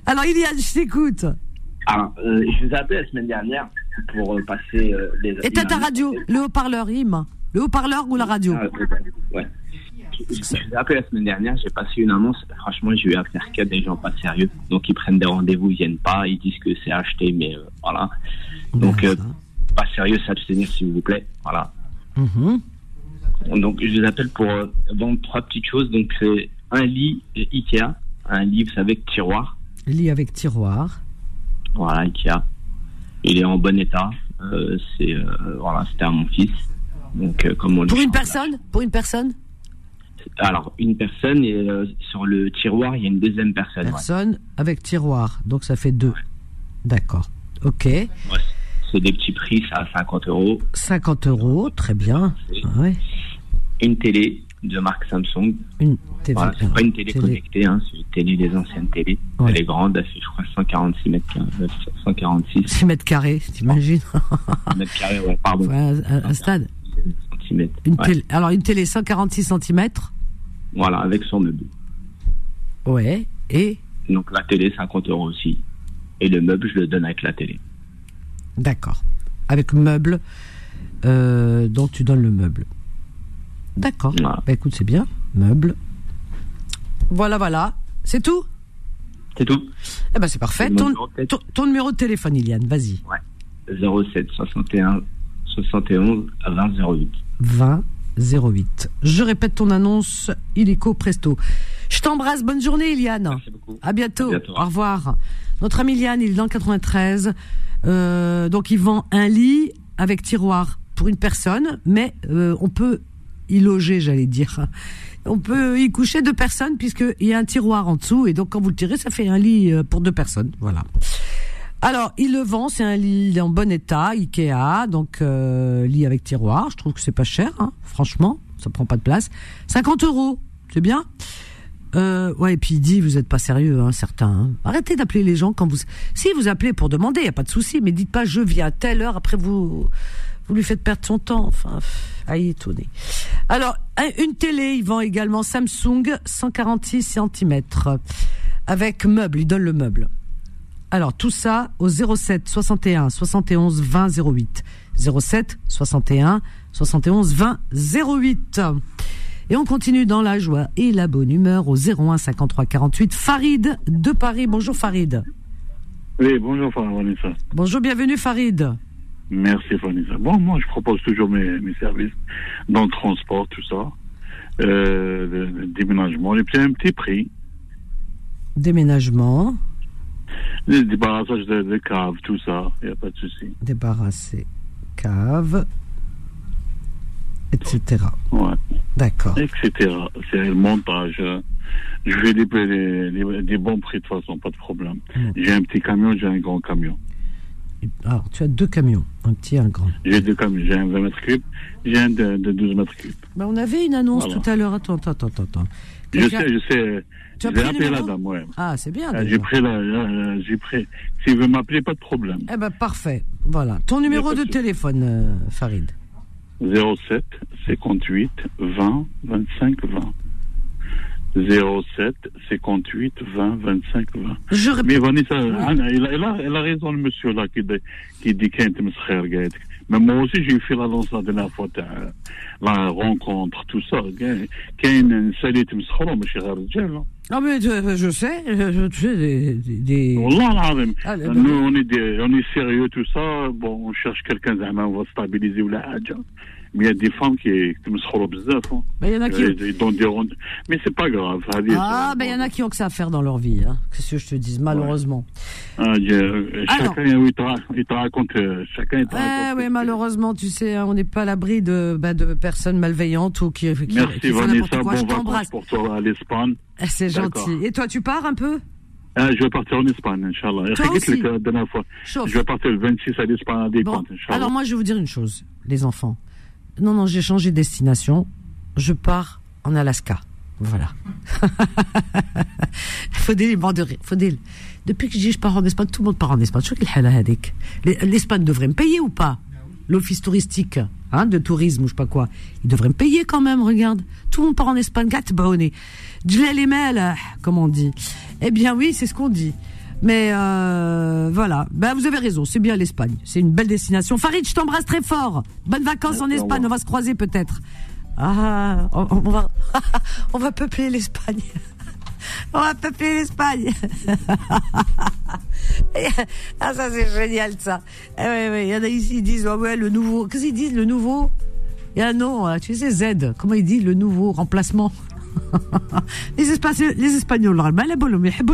Speaker 2: Alors il y a, je t'écoute.
Speaker 8: Alors, euh, je vous ai appelé la semaine dernière pour euh, passer euh, les.
Speaker 2: Et t'as ta radio, le haut-parleur, Im. Le haut-parleur ou la radio
Speaker 8: Ah, ouais. Appelé la semaine dernière, j'ai passé une annonce. Franchement, j'ai eu affaire qu'à des gens pas sérieux. Donc, ils prennent des rendez-vous, ils viennent pas, ils disent que c'est acheté, mais euh, voilà. Donc, euh, pas sérieux, s'abstenir, s'il vous plaît. Voilà.
Speaker 2: Mhm.
Speaker 8: Donc, je vous appelle pour euh, vendre trois petites choses. Donc, c'est un lit Ikea, un lit, vous savez, tiroir.
Speaker 2: Lit avec tiroir.
Speaker 8: Voilà, Ikea. Il est en bon état. Euh, c'est euh, voilà, c'était à mon fils. Donc, euh, comme on
Speaker 2: Pour
Speaker 8: lui
Speaker 2: une personne? Pour une personne?
Speaker 8: Alors, une personne et euh, sur le tiroir, il y a une deuxième personne. ouais.
Speaker 2: Personne avec tiroir. Donc ça fait deux. D'accord. Ok.
Speaker 8: Ouais, c'est des petits prix, ça à 50 euros.
Speaker 2: 50 euros, très bien.
Speaker 8: Une télé de marque Samsung.
Speaker 2: Une télé.
Speaker 8: Voilà, c'est pas une télé,
Speaker 2: Télé.
Speaker 8: connectée, hein, c'est une télé des anciennes télé.
Speaker 2: Ouais.
Speaker 8: Elle est grande, elle fait je crois 146 mètres, euh, 146
Speaker 2: 6 mètres carrés, t'imagines
Speaker 8: mètres carrés, ouais, pardon.
Speaker 2: Un- un stade.
Speaker 8: Centimètres.
Speaker 2: Une
Speaker 8: ouais.
Speaker 2: télé, alors une télé 146 cm.
Speaker 8: Voilà, avec son meuble.
Speaker 2: Ouais. Et?
Speaker 8: Donc la télé 50 euros aussi. Et le meuble, je le donne avec la télé.
Speaker 2: d'accord. Avec meuble. Euh, donc tu donnes le meuble. D'accord.
Speaker 8: Voilà.
Speaker 2: Bah écoute, c'est bien. Meuble. Voilà, voilà. C'est tout?
Speaker 8: C'est tout.
Speaker 2: Eh ben c'est parfait. Ton,
Speaker 8: numéro de tête.
Speaker 2: ton, ton numéro de téléphone, Iliane, vas-y.
Speaker 8: 07 61 71 20 08.
Speaker 2: 20 08. Je répète ton annonce, illico presto. Je t'embrasse, bonne journée Iliane.
Speaker 8: Merci beaucoup.
Speaker 2: À bientôt.
Speaker 8: À bientôt.
Speaker 2: Au revoir. Notre ami Iliane, il est dans le 93. Euh, donc il vend un lit avec tiroir pour une personne, mais euh, on peut y loger, j'allais dire. On peut y coucher deux personnes puisqu'il y a un tiroir en dessous et donc quand vous le tirez, ça fait un lit euh, pour deux personnes. Voilà. Alors, il le vend, c'est un lit en bon état, Ikea, donc euh, lit avec tiroir. Je trouve que c'est pas cher, hein, franchement, ça prend pas de place. 50 euros, c'est bien. Euh, ouais, et puis il dit, vous êtes pas sérieux, hein, certains. hein. Arrêtez d'appeler les gens quand vous... Si vous appelez pour demander, il a pas de souci, mais dites pas, je viens à telle heure, après vous vous lui faites perdre son temps. Enfin, est étonné. Alors, un- une télé, il vend également Samsung, 146 cm, avec meuble, il donne le meuble. Alors, tout ça au 07 61 71 20 08. 07 61 71 20 08. Et on continue dans la joie et la bonne humeur au 01 53 48. Farid de Paris. Bonjour Farid.
Speaker 9: Oui, bonjour Vanessa.
Speaker 2: Bonjour, bienvenue Farid.
Speaker 9: Merci Vanessa. Bon, moi je propose toujours mes, mes services dans le transport, tout ça. Euh, le, le déménagement, et puis un petit prix.
Speaker 2: Déménagement,
Speaker 9: Le débarrassage de, de caves, tout ça, il n'y a pas de souci.
Speaker 2: débarrasser cave, etc.
Speaker 9: Ouais.
Speaker 2: D'accord.
Speaker 9: Etc. C'est le montage. Je fais des, des, bons prix de toute façon, pas de problème. J'ai un petit camion, j'ai un grand camion.
Speaker 2: Alors, tu as deux camions, un petit et un grand.
Speaker 9: J'ai deux camions, j'ai un 20 mètres cubes, j'ai un de, de 12 mètres cubes.
Speaker 2: Ben, on avait une annonce
Speaker 9: Voilà.
Speaker 2: tout à l'heure. Attends, attends, attends, attends.
Speaker 9: Je sais, je sais.
Speaker 2: Tu as
Speaker 9: J'ai
Speaker 2: pris
Speaker 9: appelé la dame, ouais.
Speaker 2: Ah, c'est bien.
Speaker 9: Ah. J'ai pris la, j'ai pris. S'il veut m'appeler, pas de problème.
Speaker 2: Eh ben, parfait. Voilà. Ton numéro de téléphone, euh, Farid.
Speaker 9: 07 58 20 25 20. 07 58 20 25 20.
Speaker 2: Je
Speaker 9: Mais
Speaker 2: répète.
Speaker 9: Vanessa, Anna, il, a, il, a, il a raison le monsieur là qui, dit- qui dit mais moi aussi, j'ai fait la danse la dernière fois, la rencontre, tout ça. Kane, salut, tu me seras, mais je
Speaker 2: suis rare non, mais euh, euh, je sais, tu sais, des. des...
Speaker 9: Oh
Speaker 2: ah,
Speaker 9: Nous, on est, des, on est sérieux, tout ça. Bon, on cherche quelqu'un, on va stabiliser ou la haja mais il y a des femmes qui qui me seront bzaf. Mais hein.
Speaker 2: bah, il y en a qui
Speaker 9: euh, ils donnent des. Mais c'est pas grave.
Speaker 2: Ah, ben il y en a qui ont que ça à faire dans leur vie. Hein. Qu'est-ce que je te dis, malheureusement.
Speaker 9: Ah,
Speaker 2: euh,
Speaker 9: chacun, ah il, te, raconte. Euh,
Speaker 2: eh oui, malheureusement, tu sais, hein, on n'est pas à l'abri de, bah, de personnes malveillantes ou qui. qui
Speaker 9: Merci
Speaker 2: qui
Speaker 9: Vanessa,
Speaker 2: quoi.
Speaker 9: bon vacances pour toi à l'Espagne.
Speaker 2: Eh, c'est gentil. Et toi, tu pars un peu?
Speaker 9: Ah, je vais partir en Espagne, Inch'Allah. Je vais partir le 26 à l'Espagne à des bon.
Speaker 2: Alors, moi, je vais vous dire une chose, les enfants. Non, non, j'ai changé de destination. Je pars en Alaska. Voilà. [LAUGHS] Faudil, il de rire. Depuis que je dis je pars en Espagne, tout le monde part en Espagne. L'Espagne devrait me payer ou pas? L'office touristique, hein, de tourisme ou je sais pas quoi. Il devrait me payer quand même, regarde. Tout le monde part en Espagne. Gâte baoné. Mel, comme on dit. Eh bien oui, c'est ce qu'on dit. Mais euh, voilà, ben, vous avez raison, c'est bien l'Espagne, c'est une belle destination. Farid, je t'embrasse très fort. Bonnes vacances en
Speaker 9: Merci,
Speaker 2: Espagne, on va se croiser peut-être. Ah, on, on va, [LAUGHS] on va peupler l'Espagne. [LAUGHS] On va peupler l'Espagne. [LAUGHS] ah ça c'est génial ça. Eh ouais, ouais, il y en a ici ils disent ouais, ouais le nouveau. Qu'est-ce qu'ils disent le nouveau? Il y a un nom, euh, tu sais Z. Comment ils disent le nouveau remplacement? Les, Espagnols, les Espagnols,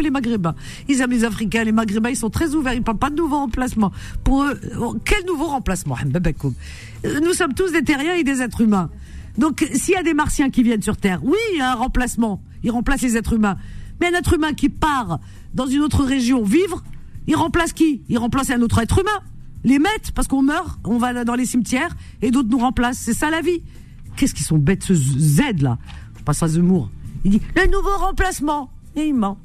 Speaker 2: les Maghrébins. Ils aiment les Africains, les Maghrébins, ils sont très ouverts, ils parlent pas de nouveau remplacement. Pour eux, oh, quel nouveau remplacement. Euh, Nous sommes tous des terriens et des êtres humains. Donc, s'il y a des martiens qui viennent sur Terre, oui, il y a un remplacement. Ils remplacent les êtres humains. Mais un être humain qui part dans une autre région vivre, il remplace qui? Il remplace un autre être humain. Les mettent parce qu'on meurt, on va dans les cimetières et d'autres nous remplacent. C'est ça la vie. Qu'est-ce qu'ils sont bêtes ce Z là? Passe à Zemmour. Il dit le nouveau remplacement. Et il ment.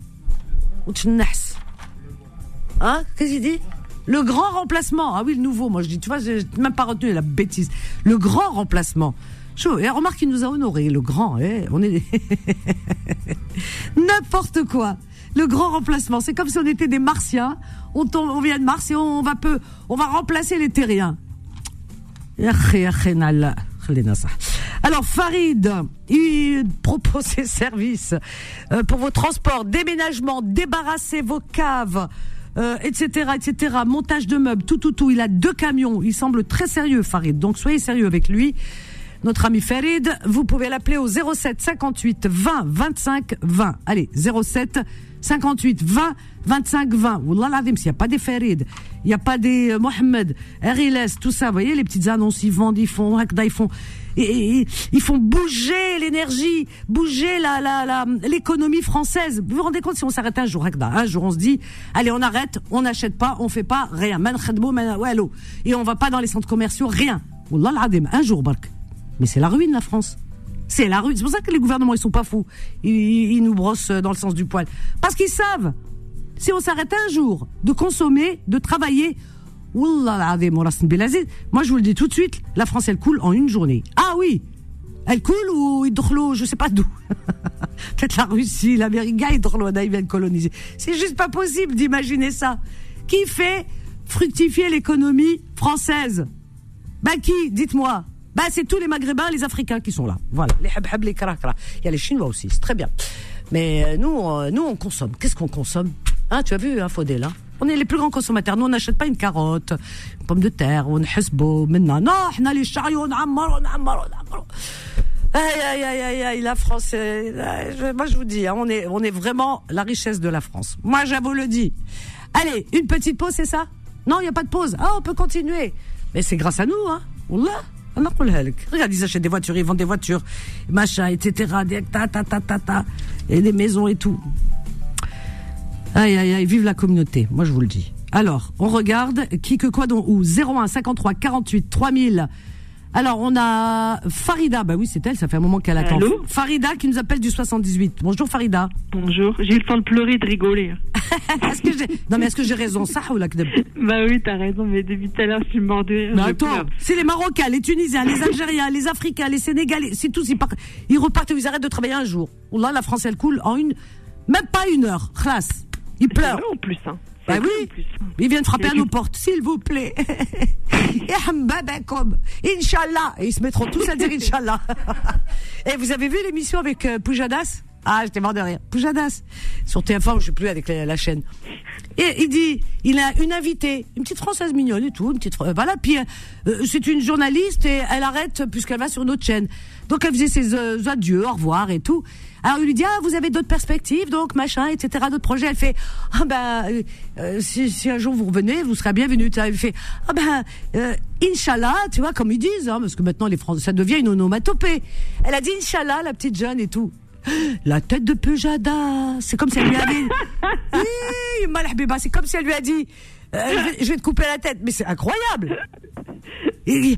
Speaker 2: Hein? Qu'est-ce qu'il dit? Le grand remplacement. Ah oui, le nouveau. Moi je dis, tu vois, j'ai même pas retenu la bêtise. Le grand remplacement. Et remarque qu'il nous a honoré, le grand. Eh, on est [LAUGHS] n'importe quoi. Le grand remplacement, c'est comme si on était des Martiens. On, tombe, on vient de Mars et on va peu, on va remplacer les Terriens. Alors Farid, il propose ses services euh, pour vos transports, déménagement, débarrasser vos caves, euh, etc., etc., montage de meubles, tout, tout, tout. Il a deux camions. Il semble très sérieux, Farid. Donc soyez sérieux avec lui. Notre ami Farid, vous pouvez l'appeler au 07 58 20 25 20. Allez, 07 58 20 25 20. Wallah l'azim, s'il n'y a pas des Farid, il n'y a pas des euh, Mohamed, Ariles, tout ça, vous voyez, les petites annonces, ils vendent, ils font, ils font, et- ils font bouger l'énergie, bouger la, la, la, l'économie française. Vous vous rendez compte si on s'arrête un jour, un jour on se dit, allez, on arrête, on n'achète pas, on fait pas rien. Et on va pas dans les centres commerciaux, rien. Wallah l'azim, un jour, bark. Mais c'est la ruine, la France. C'est la rue. C'est pour ça que les gouvernements, ils sont pas fous. Ils, ils nous brossent dans le sens du poil. Parce qu'ils savent, si on s'arrête un jour de consommer, de travailler, moi je vous le dis tout de suite, la France elle coule en une journée. Ah oui, elle coule ou Idrlo, je sais pas d'où. [LAUGHS] Peut-être la Russie, l'Amérique, ils viennent coloniser. C'est juste pas possible d'imaginer ça. Qui fait fructifier l'économie française? Bah qui? Dites-moi. Bah c'est tous les Maghrébins, les Africains qui sont là. Voilà, les habhab, les karakara. Il y a les Chinois aussi, c'est très bien. Mais euh, nous, euh, nous on consomme. Qu'est-ce qu'on consomme? Hein, tu as vu, hein, Faudel, hein on est les plus grands consommateurs. Nous, on n'achète pas une carotte, une pomme de terre, ou une hesbo, maintenant. Non, on a les chariots, on ammar, on ammar, on ammar. Aïe, aïe, aïe, aïe, aïe, la France, je- moi je vous dis, hein, on est, on est vraiment la richesse de la France. Moi, je vous le dis. Allez, une petite pause, c'est ça? Non, il n'y a pas de pause. Ah, on peut continuer. Mais c'est grâce à nous, hein. Wallah. Regarde, ils achètent des voitures, ils vendent des voitures, machin, etc. Des ta, ta, et des maisons et tout. Aïe, aïe, aïe, vive la communauté, moi je vous le dis. Alors, on regarde qui que quoi dont où 01 53 48 3000 alors, on a Farida, bah oui, c'est elle, ça fait un moment qu'elle attend.
Speaker 10: Allô
Speaker 2: Farida qui nous appelle du 78. Bonjour Farida.
Speaker 10: Bonjour, j'ai eu le temps de pleurer de rigoler. [LAUGHS]
Speaker 2: est-ce que j'ai Non mais est-ce que j'ai raison ça ou que
Speaker 10: Bah oui, t'as raison, mais depuis tout à l'heure, je suis mort de rire.
Speaker 2: Mais attends, c'est les Marocains, les Tunisiens, les Algériens, les Africains, les Sénégalais, c'est tous, ils, partent- ils repartent et ils arrêtent de travailler un jour. Là, la France, elle coule en une, même pas une heure. Khlas. Ils pleurent.
Speaker 10: en plus, hein.
Speaker 2: Bah
Speaker 10: vrai,
Speaker 2: oui. Ils viennent frapper à nos portes, s'il vous plaît. [LAUGHS] Inch'Allah. Et ils se mettront tous à dire Inch'Allah. [LAUGHS] Et vous avez vu l'émission avec euh, Poujadas? Ah, j'étais mort de rire. Poujadas. Sur TF1, je sais plus, avec la, la chaîne. Et il dit, il a une invitée, une petite française mignonne et tout, une petite, Fr- voilà. Puis euh, c'est une journaliste et elle arrête puisqu'elle va sur notre chaîne. Donc elle faisait ses euh, adieux, au revoir et tout. Alors il lui dit ah vous avez d'autres perspectives donc machin etc d'autres projets. Elle fait ah ben euh, euh, si, si un jour vous revenez vous serez bienvenue. Elle fait ah ben euh, Inch'Allah tu vois comme ils disent hein, parce que maintenant les Français ça devient une onomatopée. Elle a dit Inch'Allah la petite jeune et tout. [GASPS] La tête de Pejada, c'est comme si elle lui avait. [LAUGHS] Biba, c'est comme si elle lui a dit euh, je, vais, je vais te couper la tête. Mais c'est incroyable. Il, il-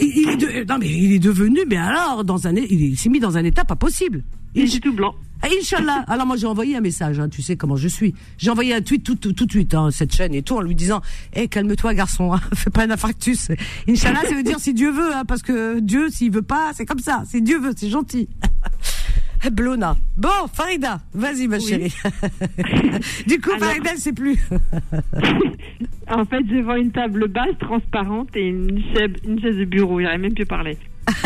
Speaker 2: il est de- non mais il est devenu, mais alors dans un, il s'est mis dans un état pas possible.
Speaker 10: Il est tout blanc.
Speaker 2: Ah, Inch'Allah. Alors moi j'ai envoyé un message, hein, tu sais comment je suis. J'ai envoyé un tweet tout, tout, tout de suite, hein, cette chaîne et tout, en lui disant, eh calme-toi garçon, hein, [LAUGHS] fais pas un infarctus. Inch'Allah, ça veut dire si Dieu veut, hein, parce que Dieu, s'il veut pas, c'est comme ça. Si Dieu veut, c'est gentil. [LAUGHS] Blona. Bon, Farida, vas-y ma
Speaker 10: Oui.
Speaker 2: chérie. [LAUGHS] du coup,
Speaker 10: Alors-
Speaker 2: Farida, elle sait plus. [LAUGHS]
Speaker 10: En fait, je vends une table basse, transparente et une chaise, une chaise de bureau. J'aurais même pu parler. [LAUGHS] Puis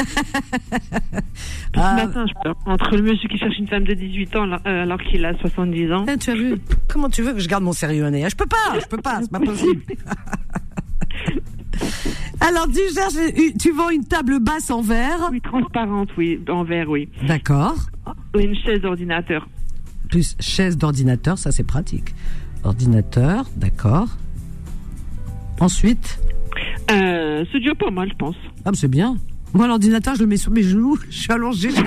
Speaker 2: Ah.
Speaker 10: Ce matin, je. Entre le monsieur qui cherche une femme de 18 ans alors, euh, alors qu'il a 70 ans.
Speaker 2: Eh, tu as vu Comment tu veux que je garde mon sérieux, Anéa? Je peux pas, je peux pas, c'est pas possible. Alors, tu, cherches, tu vends une table basse en verre
Speaker 10: Oui, transparente, oui, en verre, oui.
Speaker 2: D'accord.
Speaker 10: Oh, une chaise d'ordinateur.
Speaker 2: Plus chaise d'ordinateur, ça c'est pratique. Ordinateur, d'accord. Ensuite?
Speaker 10: Euh, Studio pas mal, je pense.
Speaker 2: Ah, mais c'est bien. Moi, l'ordinateur, je le mets sur mes genoux, [LAUGHS] je suis allongée, je [LAUGHS]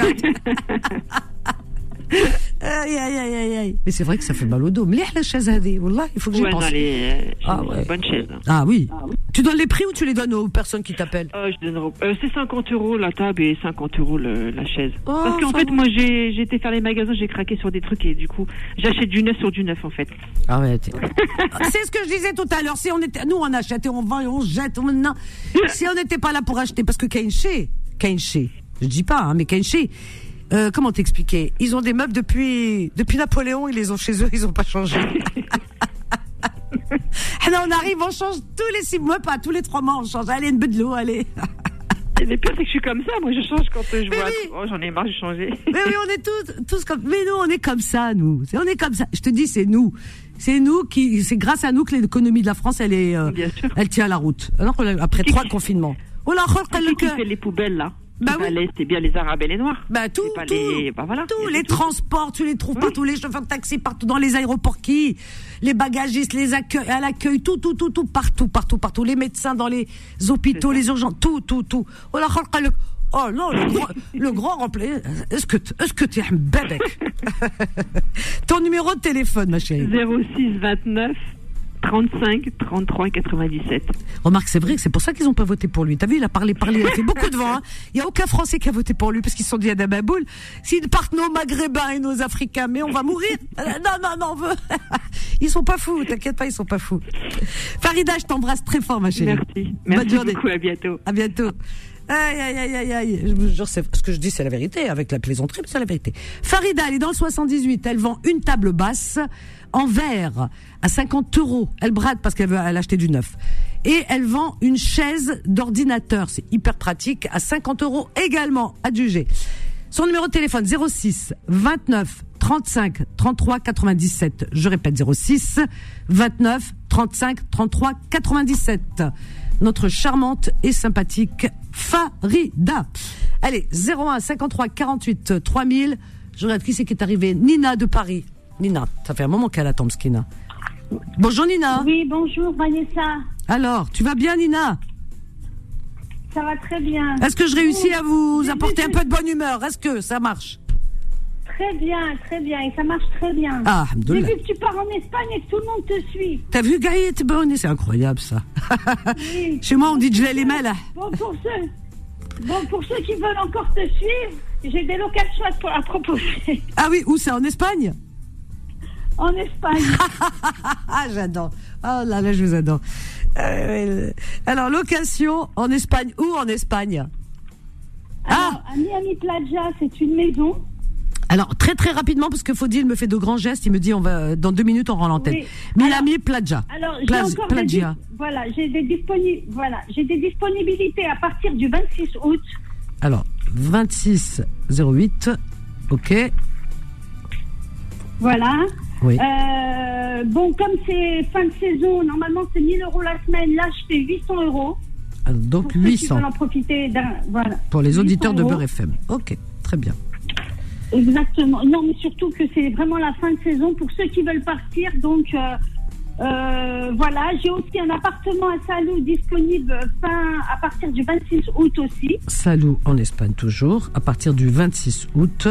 Speaker 2: Aïe, aïe, aïe, aïe, Mais c'est vrai que ça fait mal au dos. Mais la chaise, il faut que j'y pense. Ah, ouais.
Speaker 10: bonne chaise. Hein.
Speaker 2: Ah oui. Ah, oui. Tu donnes les prix ou tu les donnes aux personnes qui t'appellent
Speaker 10: Euh, je donnerai- euh, c'est 50 euros la table et 50 euros le- la chaise.
Speaker 2: Oh,
Speaker 10: Parce qu'en fait,
Speaker 2: va.
Speaker 10: moi, j'ai j'ai été faire les magasins, j'ai craqué sur des trucs et du coup, j'achète du neuf sur du neuf en fait.
Speaker 2: Ah ouais, t'es- [LAUGHS] c'est ce que je disais tout à l'heure. Si on était, nous on achète et on vend et on jette. on- non. [LAUGHS] Si on n'était pas là pour acheter, parce que Kainché, Kainché, je dis pas, hein, mais Kainché, euh, comment t'expliquer? Ils ont des meubles depuis depuis Napoléon, ils les ont chez eux, ils ont pas changé. [LAUGHS] [LAUGHS] Non, on arrive, on change tous les six mois, pas tous les trois mois, on change. Allez, une de l'eau, allez.
Speaker 10: Et le pire, c'est que je suis comme ça. Moi, je change quand je
Speaker 2: Mais
Speaker 10: vois.
Speaker 2: oui.
Speaker 10: Oh, j'en ai marre de changer. [LAUGHS]
Speaker 2: Mais oui, on est tous, tous comme. Mais nous, on est comme ça, nous. On est comme ça. Je te dis, c'est nous. C'est nous qui. C'est grâce à nous que l'économie de la France, elle est. euh,
Speaker 10: Bien sûr.
Speaker 2: elle tient la route. Alors après trois [LAUGHS] confinements. Oh là,
Speaker 10: Qui qui fait les poubelles là?
Speaker 2: Bah oui.
Speaker 10: C'est bien les Arabes et les Noirs.
Speaker 2: Bah tout,
Speaker 10: pas
Speaker 2: tout,
Speaker 10: les. Bah voilà. a
Speaker 2: les
Speaker 10: tout.
Speaker 2: transports, tu les trouves partout, les chauffeurs de taxi partout, dans les aéroports qui, les bagagistes, les accueils, à l'accueil, tout, tout, tout, tout, partout, partout, partout, les médecins dans les hôpitaux, les urgences, tout, tout, tout. Oh là, oh non, le grand, [LAUGHS] le grand rempli. Est-ce que, est-ce que tu es un bébé? [LAUGHS] Ton numéro de téléphone, ma chérie?
Speaker 10: 06 29 35 33 97.
Speaker 2: Remarque, c'est vrai que c'est pour ça qu'ils n'ont pas voté pour lui. T'as vu, il a parlé, parlé, il a fait [LAUGHS] beaucoup de vent. hein. Il n'y a aucun Français qui a voté pour lui parce qu'ils se sont dit à Dababoul, s'ils partent nos Maghrébins et nos Africains, mais on va mourir. [LAUGHS] Euh, Non, non, non, on veut. [LAUGHS] Ils sont pas fous, t'inquiète pas, ils sont pas fous. Farida, je t'embrasse très fort, ma chérie.
Speaker 10: Merci.
Speaker 2: Bonne
Speaker 10: Merci
Speaker 2: journée.
Speaker 10: beaucoup. À bientôt.
Speaker 2: À bientôt. Aïe, aïe, aïe, aïe, aïe. Je vous jure, ce que je dis, c'est la vérité, avec la plaisanterie, mais c'est la vérité. Farida, elle est dans le 78. Elle vend une table basse en verre à 50 euros. Elle brade parce qu'elle veut elle a acheté du neuf. Et elle vend une chaise d'ordinateur. C'est hyper pratique à 50 euros également, adjugé. Son numéro de téléphone 06 29 35 33 97. Je répète 06 29 35 33 97. Notre charmante et sympathique Farida. Allez, 01 53 48 3000. Je regarde qui c'est qui est arrivé. Nina de Paris. Nina, ça fait un moment qu'elle attend, Skina. Bonjour Nina.
Speaker 11: Oui, bonjour Vanessa.
Speaker 2: Alors, tu vas bien Nina?
Speaker 11: Ça va très bien.
Speaker 2: Est-ce que je réussis à vous apporter un peu de bonne humeur? Est-ce que ça marche?
Speaker 11: Très bien, très bien. Et ça marche très bien.
Speaker 2: Ah,
Speaker 11: J'ai vu que tu pars en Espagne et que tout le monde te suit.
Speaker 2: T'as vu Gaël Bonnet C'est incroyable ça. [LAUGHS] Chez moi on dit je les mails.
Speaker 11: Bon, pour ceux, bon, pour ceux qui veulent encore te suivre, j'ai des locations à, à proposer.
Speaker 2: Ah oui, où c'est En Espagne?
Speaker 11: En Espagne. [LAUGHS]
Speaker 2: ah, j'adore. Oh là là, je vous adore. Euh, alors, location en Espagne. Où en Espagne
Speaker 11: Alors, à Miami Plaza, c'est une maison.
Speaker 2: Alors, très très rapidement, parce que Faudil me fait de grands gestes, il me dit on va dans deux minutes on rend l'antenne.
Speaker 11: Oui.
Speaker 2: Miami Plaza.
Speaker 11: Alors, j'ai
Speaker 2: Plaz-
Speaker 11: encore
Speaker 2: Plagia.
Speaker 11: voilà, j'ai des, disponi- voilà, j'ai des disponibilités à partir du 26 août.
Speaker 2: Alors, 26 08. Ok.
Speaker 11: Voilà.
Speaker 2: Oui.
Speaker 11: Euh, bon, comme c'est fin de saison, normalement c'est 1000 euros la semaine. Là, je fais 800 euros.
Speaker 2: Alors, donc
Speaker 11: Pour ceux qui
Speaker 2: 800
Speaker 11: veulent en profiter. Voilà.
Speaker 2: pour les
Speaker 11: 800
Speaker 2: auditeurs de. Beurre FM. Ok, très bien.
Speaker 11: Exactement. Non, mais surtout que c'est vraiment la fin de saison pour ceux qui veulent partir. Donc, euh, euh, voilà. J'ai aussi un appartement à Salou disponible fin, à partir du 26 août aussi.
Speaker 2: Salou en Espagne toujours, à partir du 26 août.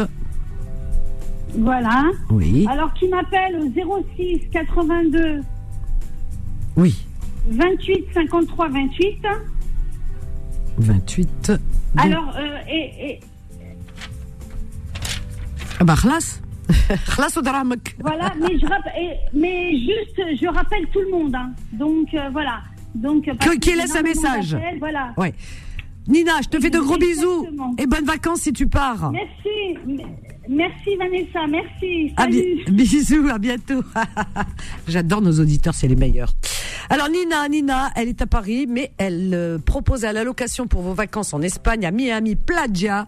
Speaker 11: Voilà.
Speaker 2: Oui.
Speaker 11: Alors, qui m'appelle au 06 82
Speaker 2: Oui.
Speaker 11: 28 53 28.
Speaker 2: 28. Donc-
Speaker 11: Alors, euh, et, et-
Speaker 2: Ah bah, خلاص. [LAUGHS] خلاص ودرامك.
Speaker 11: Voilà, mais, je rapp- et- mais juste, je rappelle tout le monde. hein. Donc, euh, voilà. Donc, euh, parce
Speaker 2: Que- qui
Speaker 11: que
Speaker 2: laisse un
Speaker 11: énormément
Speaker 2: message.
Speaker 11: d'appels, Voilà.
Speaker 2: Ouais. Nina, je te fais de gros bisous et bonnes vacances si tu pars.
Speaker 11: Merci. Merci, Vanessa. Merci.
Speaker 2: À [LAUGHS] bisous, à bientôt. [LAUGHS] J'adore nos auditeurs, c'est les meilleurs. Alors Nina, Nina, elle est à Paris, mais elle euh, propose à la location pour vos vacances en Espagne, à Miami Playa,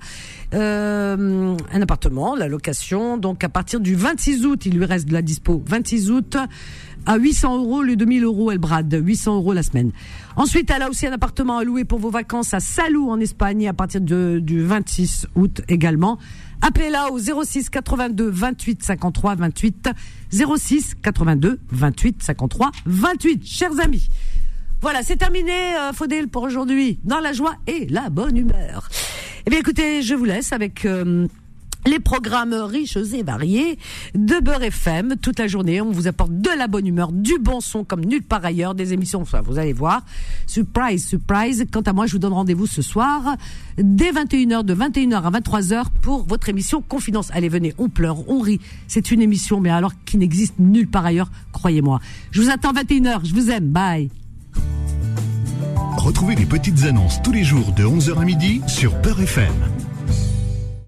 Speaker 2: euh, un appartement, la location. Donc à partir du 26 août, il lui reste de la dispo. 26 août à 800 euros, le 2000 euros, elle brade 800 euros la semaine. Ensuite, elle a aussi un appartement à louer pour vos vacances à Salou en Espagne à partir de, du 26 août également. Appelez-la au 06 82 28 53 28 06 82 28 53 28. Chers amis, voilà, c'est terminé, euh, Faudel, pour aujourd'hui. Dans la joie et la bonne humeur. Eh bien, écoutez, je vous laisse avec euh, les programmes riches et variés de Beurre FM. Toute la journée, on vous apporte de la bonne humeur, du bon son comme nulle part ailleurs, des émissions, enfin, vous allez voir. Surprise, surprise. Quant à moi, je vous donne rendez-vous ce soir, dès 21h, de 21h à 23h pour votre émission Confidence. Allez, venez, on pleure, on rit. C'est une émission, mais alors qui n'existe nulle part ailleurs, croyez-moi. Je vous attends 21h, je vous aime, bye.
Speaker 1: Retrouvez les petites annonces tous les jours de 11h à midi sur Peur FM.